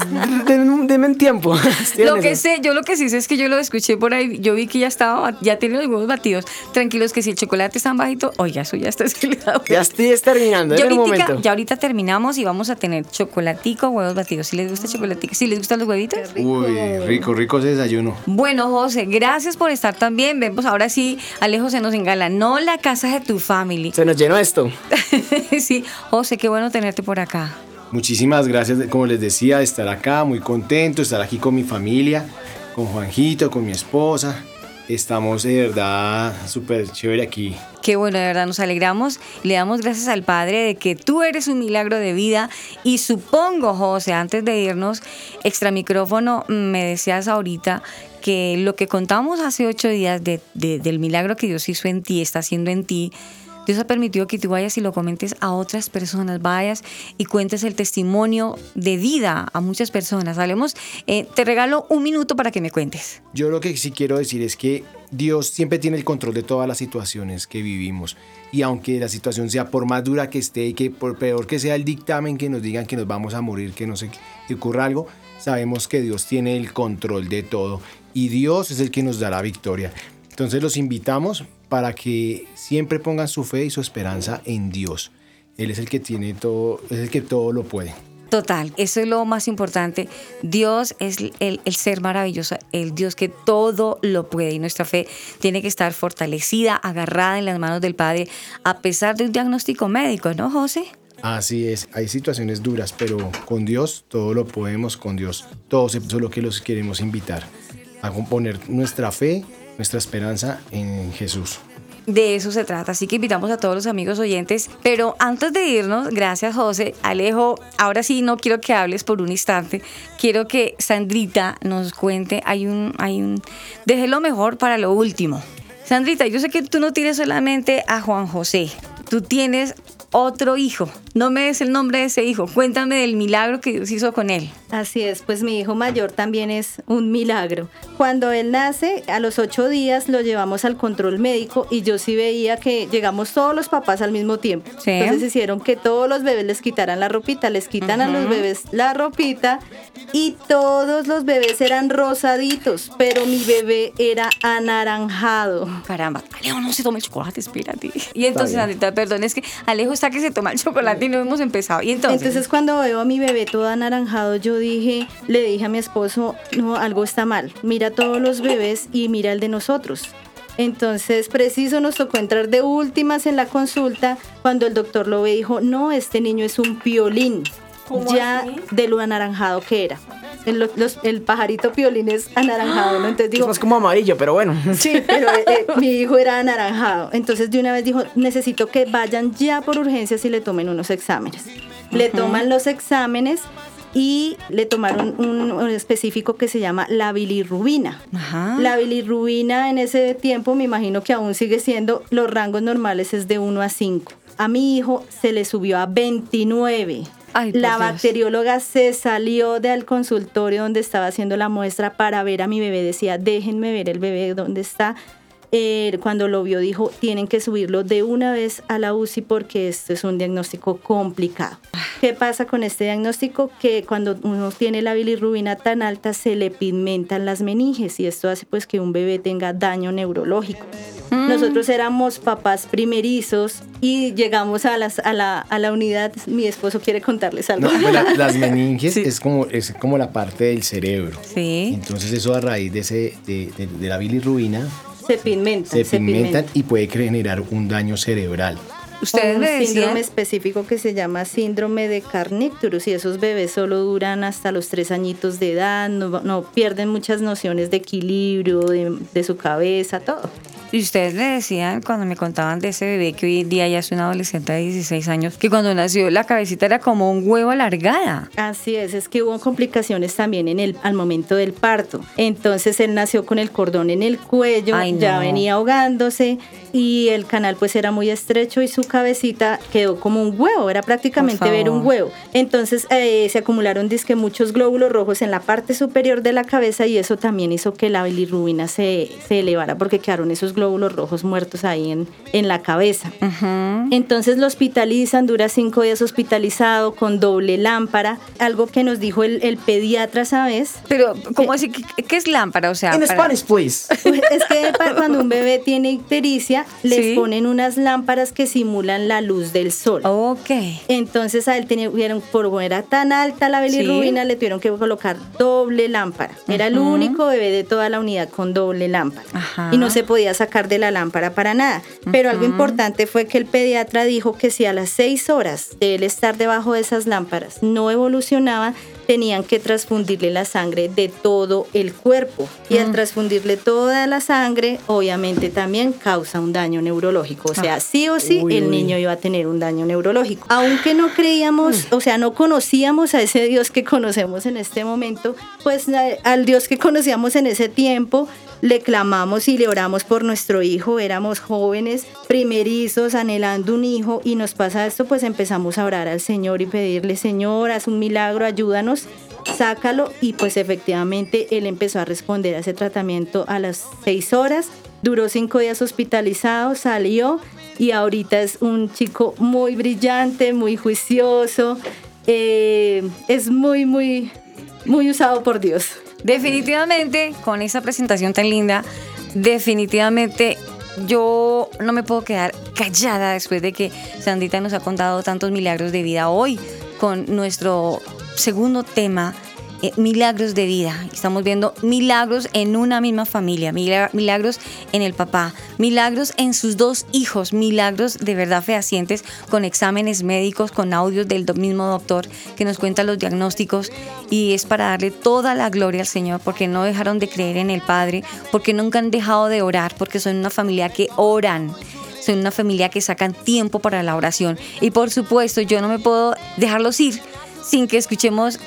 denme denme un tiempo. Estoy Lo que esas. sé, yo lo que sí sé es que yo lo escuché por ahí, yo vi que ya estaba, ya tiene los huevos batidos. Tranquilos que si el chocolate está bajito, oiga, eso ya está escalado. Ya estoy terminando, Ya ahorita, momento. ya ahorita terminamos y vamos a tener chocolatico, huevos batidos. Si les gusta el chocolatico, si les gustan los huevitos. Uy, rico, rico ese desayuno. Bueno, José, gracias por estar también. Vemos ahora sí, Alejo se nos engalanó la casa de tu family. Se nos llenó esto. sí, José, qué bueno tenerte por acá. Muchísimas gracias, como les decía, de estar acá, muy contento, estar aquí con mi familia, con Juanjito, con mi esposa. Estamos de verdad súper chévere aquí. Qué bueno, de verdad nos alegramos. Le damos gracias al Padre de que tú eres un milagro de vida. Y supongo, José, antes de irnos, extra micrófono, me decías ahorita que lo que contamos hace ocho días de- de- del milagro que Dios hizo en ti, está haciendo en ti, Dios ha permitido que tú vayas y lo comentes a otras personas, vayas y cuentes el testimonio de vida a muchas personas. Hablemos, eh, te regalo un minuto para que me cuentes. Yo lo que sí quiero decir es que Dios siempre tiene el control de todas las situaciones que vivimos. Y aunque la situación sea por más dura que esté y que por peor que sea el dictamen que nos digan que nos vamos a morir, que no sé, que ocurra algo, sabemos que Dios tiene el control de todo y Dios es el que nos dará victoria. Entonces los invitamos para que siempre pongan su fe y su esperanza en Dios. Él es el que tiene todo, es el que todo lo puede. Total, eso es lo más importante. Dios es el, el ser maravilloso, el Dios que todo lo puede y nuestra fe tiene que estar fortalecida, agarrada en las manos del Padre, a pesar de un diagnóstico médico, ¿no, José? Así es, hay situaciones duras, pero con Dios todo lo podemos, con Dios todo se- solo que los queremos invitar a poner nuestra fe, nuestra esperanza en Jesús. De eso se trata, así que invitamos a todos los amigos oyentes. Pero antes de irnos, gracias José, Alejo, ahora sí no quiero que hables por un instante, quiero que Sandrita nos cuente, hay un, hay un, dejé lo mejor para lo último. Sandrita, yo sé que tú no tienes solamente a Juan José, tú tienes otro hijo. No me des el nombre de ese hijo, cuéntame del milagro que Dios hizo con él. Así es, pues mi hijo mayor también es un milagro. Cuando él nace, a los ocho días lo llevamos al control médico y yo sí veía que llegamos todos los papás al mismo tiempo. Sí. Entonces hicieron que todos los bebés les quitaran la ropita, les quitan a los bebés la ropita y todos los bebés eran rosaditos, pero mi bebé era anaranjado. Caramba, Alejo no se toma el chocolate, espérate. Y entonces. Sandrita, perdón, es que Alejo está que se toma el chocolate y no hemos empezado. Y entonces, Entonces cuando veo a mi bebé todo anaranjado, yo dije, le dije a mi esposo, no, algo está mal. Mira todos los bebés y mira el de nosotros. Entonces, preciso, nos tocó entrar de últimas en la consulta. Cuando el doctor lo ve, dijo, no, este niño es un piolín. ¿Cómo ya así? de lo anaranjado que era. El, los- el pajarito piolín es anaranjado, ¿no? Entonces digo, Es más como amarillo, pero bueno. Sí, pero eh, eh, mi hijo era anaranjado. Entonces de una vez dijo, necesito que vayan ya por urgencias y le tomen unos exámenes. Le toman los exámenes y le tomaron un, un específico que se llama la bilirrubina. La bilirrubina en ese tiempo me imagino que aún sigue siendo, los rangos normales es de 1 a 5. A mi hijo se le subió a 29. Ay, la Dios. bacterióloga se salió del consultorio donde estaba haciendo la muestra para ver a mi bebé. Decía, déjenme ver el bebé dónde está. Eh, cuando lo vio dijo, tienen que subirlo de una vez a la UCI porque este es un diagnóstico complicado. ¿Qué pasa con este diagnóstico? Que cuando uno tiene la bilirrubina tan alta se le pigmentan las meninges y esto hace pues que un bebé tenga daño neurológico. Nosotros éramos papás primerizos y llegamos a, las, a, la, a la unidad. Mi esposo quiere contarles algo. No, la- las meninges es, como, es como la parte del cerebro. Sí. Entonces eso a raíz de, ese, de, de- de la bilirrubina Se pigmentan. se pigmentan y puede generar un daño cerebral. Ustedes un me decían- síndrome específico que se llama síndrome de Carnicturus y esos bebés solo duran hasta los tres añitos de edad, no, no pierden muchas nociones de equilibrio, de, de su cabeza, todo. Y ustedes me decían cuando me contaban de ese bebé que hoy en día ya es un adolescente de 16 años, que cuando nació la cabecita era como un huevo alargada. Así es, es que hubo complicaciones también en el, al momento del parto. Entonces él nació con el cordón en el cuello, Ay, ya venía ahogándose y el canal pues era muy estrecho y su cabecita quedó como un huevo, era prácticamente ver un huevo. Entonces eh, se acumularon disque muchos glóbulos rojos en la parte superior de la cabeza y eso también hizo que la bilirrubina se, se elevara porque quedaron esos glóbulos rojos muertos ahí en, en la cabeza. Entonces lo hospitalizan, dura cinco días hospitalizado con doble lámpara, algo que nos dijo el, el pediatra, ¿sabes? Pero, ¿cómo así? ¿Qué, qué es lámpara? O sea, In para- Spanish, please. Es que cuando un bebé tiene ictericia, les Sí. ponen unas lámparas que simulan la luz del sol. Ok. Entonces a él tuvieron, por como era tan alta la bilirrubina, le tuvieron que colocar doble lámpara. Era el Ujú. único bebé de toda la unidad con doble lámpara. Ajá. Y no se podía sacar sacar de la lámpara para nada. Pero algo importante fue que el pediatra dijo que si a las seis horas de él estar debajo de esas lámparas no evolucionaba, tenían que transfundirle la sangre de todo el cuerpo. Y al Mm. transfundirle toda la sangre, obviamente también causa un daño neurológico. O sea, sí o sí, Uy, el uy. niño iba a tener un daño neurológico. Aunque no creíamos, o sea, no conocíamos a ese Dios que conocemos en este momento, pues al Dios que conocíamos en ese tiempo, le clamamos y le oramos por nuestro hijo. Éramos jóvenes, primerizos, anhelando un hijo y nos pasa esto, pues empezamos a orar al Señor y pedirle, Señor, haz un milagro, ayúdanos. Sácalo y pues efectivamente él empezó a responder a ese tratamiento a las seis horas. Duró cinco días hospitalizado, salió y ahorita es un chico muy brillante, muy juicioso. eh, es muy, muy, muy usado por Dios. Definitivamente, con esa presentación tan linda, definitivamente yo no me puedo quedar callada después de que Sandita nos ha contado tantos milagros de vida hoy con nuestro segundo tema. eh, milagros de vida. Estamos viendo milagros en una misma familia, mila- milagros en el papá, milagros en sus dos hijos, milagros de verdad fehacientes con exámenes médicos, con audios del mismo doctor que nos cuenta los diagnósticos y es para darle toda la gloria al Señor porque no dejaron de creer en el Padre, porque nunca han dejado de orar, porque son una familia que oran. Son una familia que sacan tiempo para la oración. Y por supuesto, yo no me puedo dejarlos ir sin que escuchemos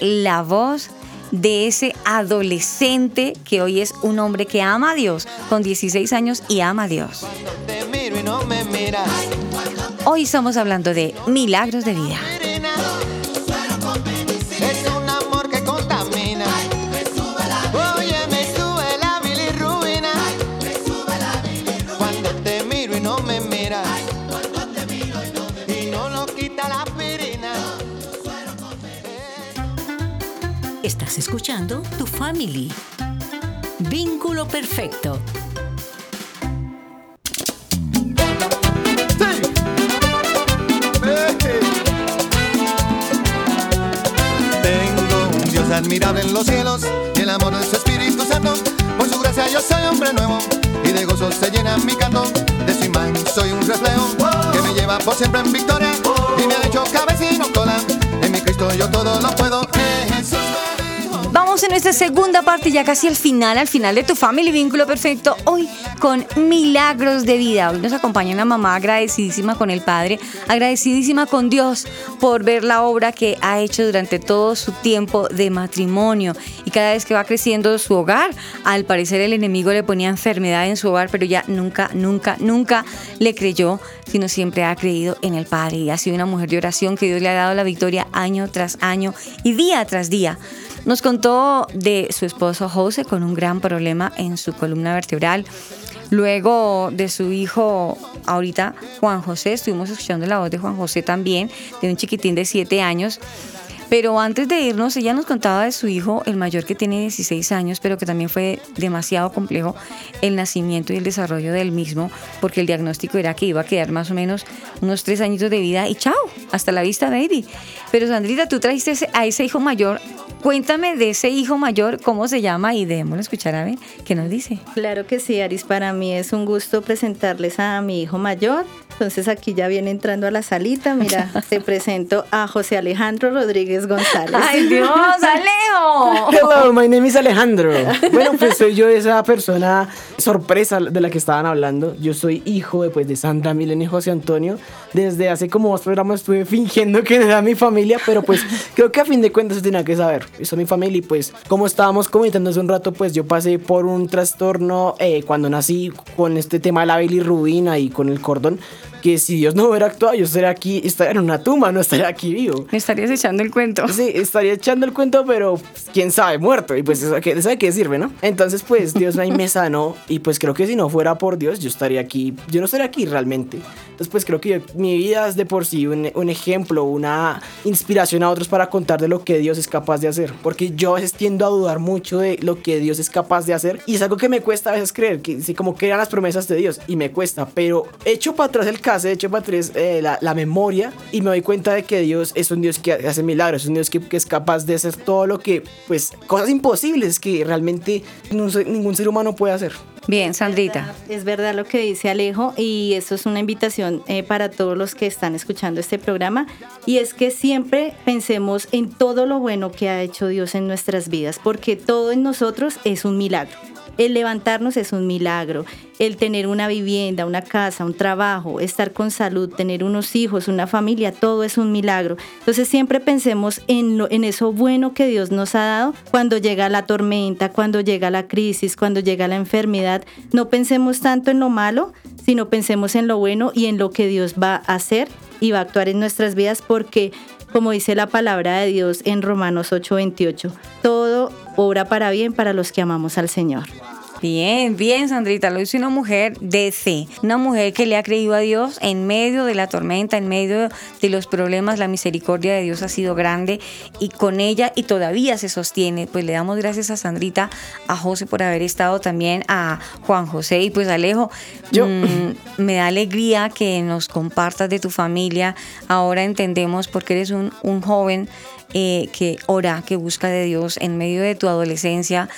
la voz de ese adolescente que hoy es un hombre que ama a Dios, con 16 años y ama a Dios. Hoy estamos hablando de milagros de vida. Estás escuchando Tu Family. Vínculo perfecto. Tengo un Dios admirable en los cielos y el amor de su Espíritu Santo. Por su gracia yo soy hombre nuevo y de gozo se llena mi canto. De su imagen soy un reflejo que me lleva por siempre en victoria y me ha hecho cabeza y no cola. En mi Cristo yo todo lo puedo. Vamos en nuestra segunda parte, ya casi al final, al final de tu Family Vínculo Perfecto, hoy con milagros de vida. Hoy nos acompaña una mamá agradecidísima con el Padre, agradecidísima con Dios por ver la obra que ha hecho durante todo su tiempo de matrimonio. Y cada vez que va creciendo su hogar, al parecer el enemigo le ponía enfermedad en su hogar, pero ya nunca, nunca, nunca le creyó, sino siempre ha creído en el Padre. Y ha sido una mujer de oración que Dios le ha dado la victoria año tras año y día tras día. Nos contó de su esposo José con un gran problema en su columna vertebral. Luego de su hijo, ahorita Juan José, estuvimos escuchando la voz de Juan José también, de un chiquitín de 7 años. Pero antes de irnos, ella nos contaba de su hijo, el mayor que tiene 16 años, pero que también fue demasiado complejo el nacimiento y el desarrollo del mismo, porque el diagnóstico era que iba a quedar más o menos unos tres añitos de vida y chao, hasta la vista, baby. Pero Sandrita, tú trajiste a ese hijo mayor. Cuéntame de ese hijo mayor, cómo se llama y démoslo escuchar a ver qué nos dice. Claro que sí, Aris, para mí es un gusto presentarles a mi hijo mayor. Entonces aquí ya viene entrando a la salita, mira, te presento a José Alejandro Rodríguez González. ¡Ay, Dios, Alejo! Hello, my name is Alejandro. Bueno, pues soy yo esa persona sorpresa de la que estaban hablando. Yo soy hijo de, pues, de Sandra Milena y José Antonio. Desde hace como dos programas estuve fingiendo que era mi familia, pero pues creo que a fin de cuentas se tenía que saber. Eso es mi familia y pues como estábamos comentando hace un rato, pues yo pasé por un trastorno eh, cuando nací con este tema de la bilirrubina y con el cordón. baby. Que si Dios no hubiera actuado, yo estaría aquí, estaría en una tumba, no estaría aquí vivo. Me estarías echando el cuento. Sí, estaría echando el cuento, pero pues, quién sabe, muerto. Y pues eso que sabe qué sirve, ¿no? Entonces, pues Dios ahí me sanó. Y pues creo que si no fuera por Dios, yo estaría aquí. Yo no estaría aquí realmente. Entonces, pues creo que yo- mi vida es de por sí un, un ejemplo, una inspiración a otros para contar de lo que Dios es capaz de hacer. Porque yo a veces tiendo a dudar mucho de lo que Dios es capaz de hacer. Y es algo que me cuesta a veces creer, que sí, como crean las promesas de Dios. Y me cuesta. Pero echo para atrás el caso, echo para atrás eh, la, la memoria. Y me doy cuenta de que Dios es un Dios que hace milagros, es un Dios que, que es capaz de hacer todo lo que, pues, cosas imposibles que realmente ningún ser- ningún ser humano puede hacer. Bien, Sandrita. Es verdad lo que dice Alejo y eso es una invitación eh, para todos los que están escuchando este programa y es que siempre pensemos en todo lo bueno que ha hecho Dios en nuestras vidas porque todo en nosotros es un milagro. El levantarnos es un milagro, el tener una vivienda, una casa, un trabajo, estar con salud, tener unos hijos, una familia, todo es un milagro. Entonces siempre pensemos en, lo- en eso bueno que Dios nos ha dado cuando llega la tormenta, cuando llega la crisis, cuando llega la enfermedad. No pensemos tanto en lo malo, sino pensemos en lo bueno y en lo que Dios va a hacer y va a actuar en nuestras vidas porque como dice la palabra de Dios en Romanos 8:28, todo obra para bien para los que amamos al Señor. Bien, bien, Sandrita. Lo hizo una mujer de fe. Una mujer que le ha creído a Dios en medio de la tormenta, en medio de los problemas. La misericordia de Dios ha sido grande y con ella y todavía se sostiene. Pues le damos gracias a Sandrita, a José por haber estado también, a Juan José y pues Alejo. mm, me da alegría que nos compartas de tu familia. Ahora entendemos por qué eres un, un joven eh, que ora, que busca de Dios en medio de tu adolescencia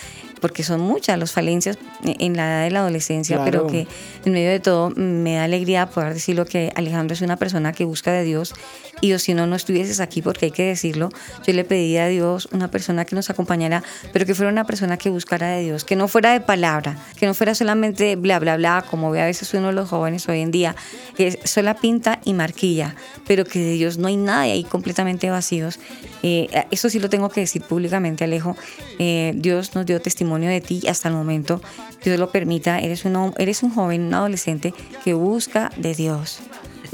porque son muchas las falencias en la edad de la adolescencia, Claro. pero que en medio de todo me da alegría poder decirlo que Alejandro es una persona que busca de Dios y o si no, no estuvieses aquí porque hay que decirlo, yo le pedí a Dios una persona que nos acompañara, pero que fuera una persona que buscara de Dios, que no fuera de palabra, que no fuera solamente bla, bla, bla, como ve a veces uno de los jóvenes hoy en día, que es sola pinta y marquilla, pero que de Dios no hay nada y ahí completamente vacíos. Eh, eso sí lo tengo que decir públicamente, Alejo. Eh, Dios nos dio testimonio de ti hasta el momento. Dios lo permita. Eres un, eres un joven, un adolescente que busca de Dios.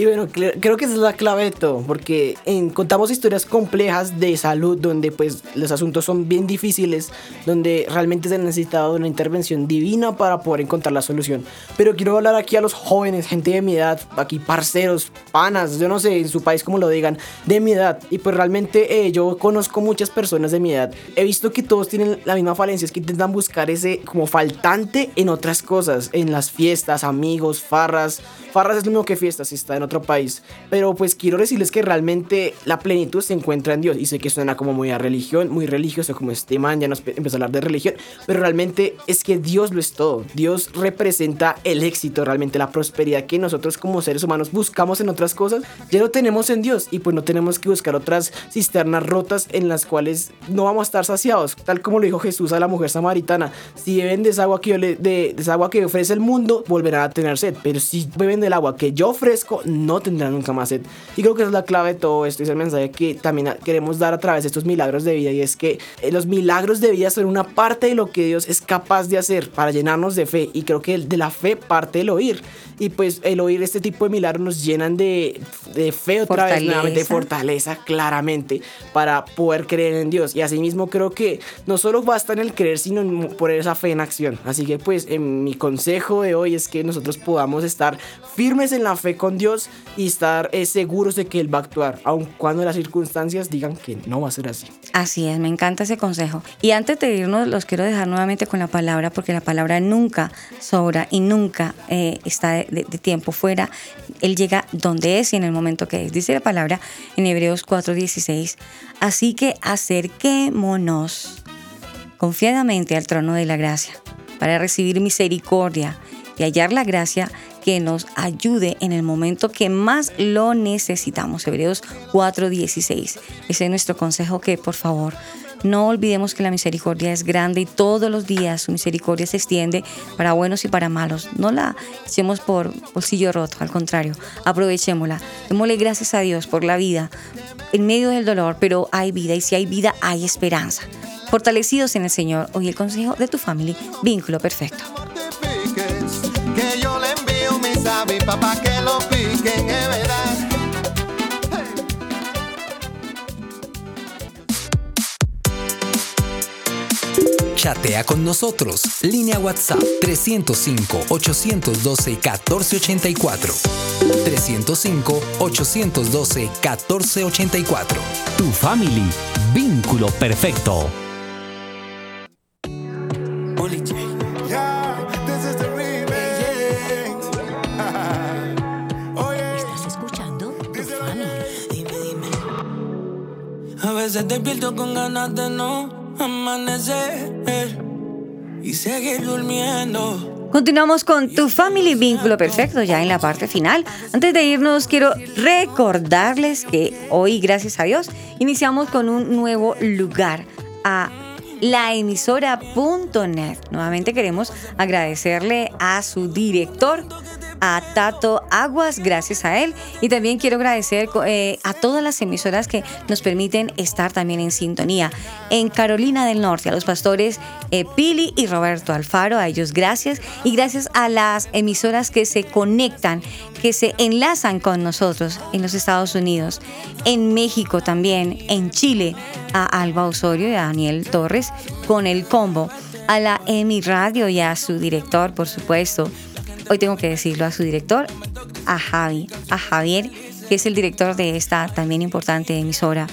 Y bueno, cre- creo que esa es la clave de todo, porque en- contamos historias complejas de salud donde pues los asuntos son bien difíciles, donde realmente se necesita una intervención divina para poder encontrar la solución. Pero quiero hablar aquí a los jóvenes, gente de mi edad, aquí parceros, panas, yo no sé en su país cómo lo digan, de mi edad. Y pues realmente eh, yo conozco muchas personas de mi edad. He visto que todos tienen la misma falencia, es que intentan buscar ese como faltante en otras cosas, en las fiestas, amigos, farras. Farras es lo mismo que fiestas si está en otro país. Pero pues quiero decirles que realmente la plenitud se encuentra en Dios. Y sé que suena como muy a religión, muy religioso, como este man ya nos pe- empezó a hablar de religión. Pero realmente es que Dios lo es todo. Dios representa el éxito, realmente la prosperidad que nosotros como seres humanos buscamos en otras cosas. Ya lo tenemos en Dios. Y pues no tenemos que buscar otras cisternas rotas en las cuales no vamos a estar saciados. Tal como lo dijo Jesús a la mujer samaritana. Si beben de esa agua que, yo le- de, de esa agua que ofrece el mundo, volverán a tener sed. Pero si beben del agua que yo ofrezco, no tendrán nunca más sed. Y creo que es la clave de todo esto. Es el mensaje que también queremos dar a través de estos milagros de vida. Y es que eh, los milagros de vida son una parte de lo que Dios es capaz de hacer para llenarnos de fe. Y creo que de la fe parte el oír. Y pues el oír este tipo de milagros nos llenan de, de fe otra vez, nuevamente, de Fortaleza. fortaleza claramente para poder creer en Dios. Y asimismo creo que no solo basta en el creer, sino en poner esa fe en acción. Así que pues en mi consejo de hoy es que nosotros podamos estar firmes en la fe con Dios y estar eh, seguros de que Él va a actuar, aun cuando las circunstancias digan que no va a ser así. Así es, me encanta ese consejo. Y antes de irnos, los quiero dejar nuevamente con la palabra, porque la palabra nunca sobra y nunca eh, está de, tiempo fuera. Él llega donde es y en el momento que es. Dice la palabra en Hebreos 4:16. Así que acerquémonos confiadamente al trono de la gracia para recibir misericordia y hallar la gracia que nos ayude en el momento que más lo necesitamos. Hebreos 4:16. Ese es nuestro consejo que por favor no olvidemos que la misericordia es grande y todos los días su misericordia se extiende para buenos y para malos. No la echemos por bolsillo roto, al contrario, aprovechémosla. Démosle gracias a Dios por la vida en medio del dolor, pero hay vida y si hay vida hay esperanza. Fortalecidos en el Señor, hoy el consejo de tu familia, vínculo perfecto. Chatea con nosotros. Línea WhatsApp 305-812-1484. 305-812-1484. Tu family. Vínculo perfecto. Estás escuchando Tu Family. A veces despierto con ganas de no amanecer y seguir durmiendo. Continuamos con tu Family Vínculo Perfecto ya en la parte final. Antes de irnos, quiero recordarles que hoy, gracias a Dios, iniciamos con un nuevo lugar a laemisora.net. Nuevamente queremos agradecerle a su director, a Tato Aguas, gracias a él. Y también quiero agradecer eh, a todas las emisoras que nos permiten estar también en sintonía. En Carolina del Norte, a los pastores eh, Pili y Roberto Alfaro, a ellos gracias. Y gracias a las emisoras que se conectan, que se enlazan con nosotros en los Estados Unidos, en México también, en Chile, a Alba Osorio y a Daniel Torres con el combo, a la EMI Radio y a su director, por supuesto hoy tengo que decirlo a su director, a Javi, a Javier, que es el director de esta también importante emisora.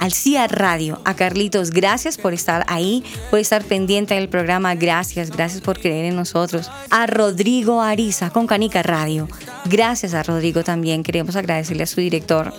Al CIA Radio, a Carlitos, gracias por estar ahí, por estar pendiente del programa, gracias, gracias por creer en nosotros. A Rodrigo Ariza con Canica Radio, gracias a Rodrigo también, queremos agradecerle a su director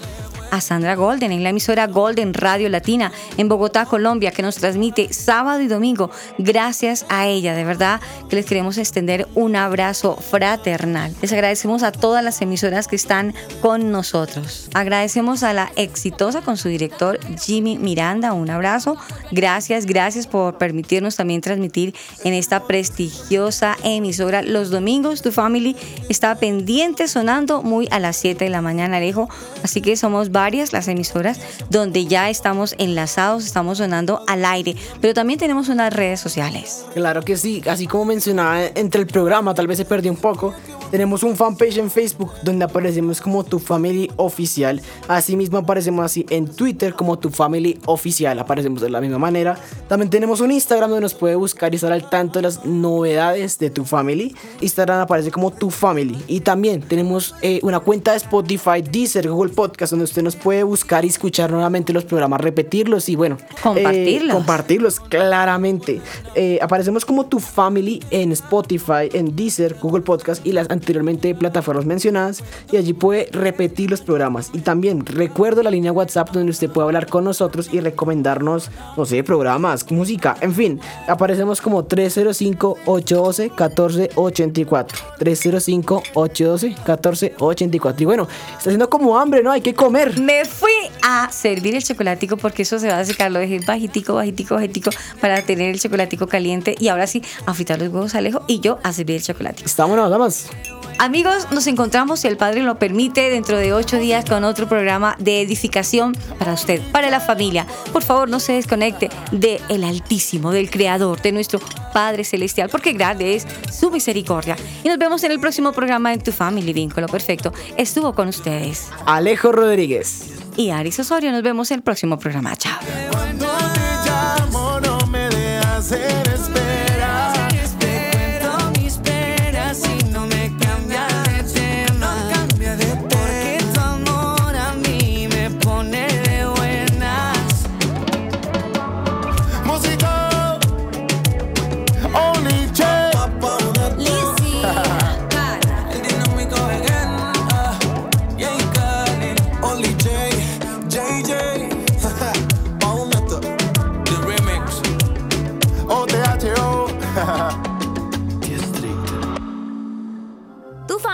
a Sandra Golden en la emisora Golden Radio Latina en Bogotá, Colombia, que nos transmite sábado y domingo. Gracias a ella, de verdad que les queremos extender un abrazo fraternal. Les agradecemos a todas las emisoras que están con nosotros. Agradecemos a la exitosa con su director Jimmy Miranda, un abrazo. Gracias, gracias por permitirnos también transmitir en esta prestigiosa emisora los domingos. Tu family está pendiente sonando muy a las 7 de la mañana, Alejo. Así que somos varias las emisoras donde ya estamos enlazados, estamos sonando al aire, pero también tenemos unas redes sociales. Claro que sí, así como mencionaba entre el programa, tal vez se perdió un poco. Tenemos un fanpage en Facebook donde aparecemos como Tu Family Oficial. Asimismo aparecemos así en Twitter como Tu Family Oficial. Aparecemos de la misma manera. También tenemos un Instagram donde nos puede buscar y estar al tanto de las novedades de Tu Family. Instagram aparece como Tu Family. Y también tenemos eh, una cuenta de Spotify, Deezer, Google Podcast donde usted nos puede buscar y escuchar nuevamente los programas, repetirlos y bueno. Compartirlos. Eh, compartirlos, claramente. Eh, aparecemos como Tu Family en Spotify, en Deezer, Google Podcast y las anteriormente plataformas mencionadas y allí puede repetir los programas. Y también recuerdo la línea WhatsApp donde usted puede hablar con nosotros y recomendarnos, no sé, programas, música, en fin. Aparecemos como 305-812-1484. 305-812-1484. Y bueno, está haciendo como hambre, ¿no? Hay que comer. Me fui a servir el chocolatico porque eso se va a secar. Lo dejé bajitico, bajitico, bajitico para tener el chocolatico caliente. Y ahora sí, a fritar los huevos Alejo y yo a servir el chocolatico. Estámonos, damas. Amigos, nos encontramos, si el Padre lo permite, dentro de ocho días con otro programa de edificación para usted, para la familia. Por favor, no se desconecte de el Altísimo, del Creador, de nuestro Padre Celestial, porque grande es su misericordia. Y nos vemos en el próximo programa en Tu Family Vínculo Perfecto. Estuvo con ustedes Alejo Rodríguez y Aris Osorio. Nos vemos en el próximo programa. Chao.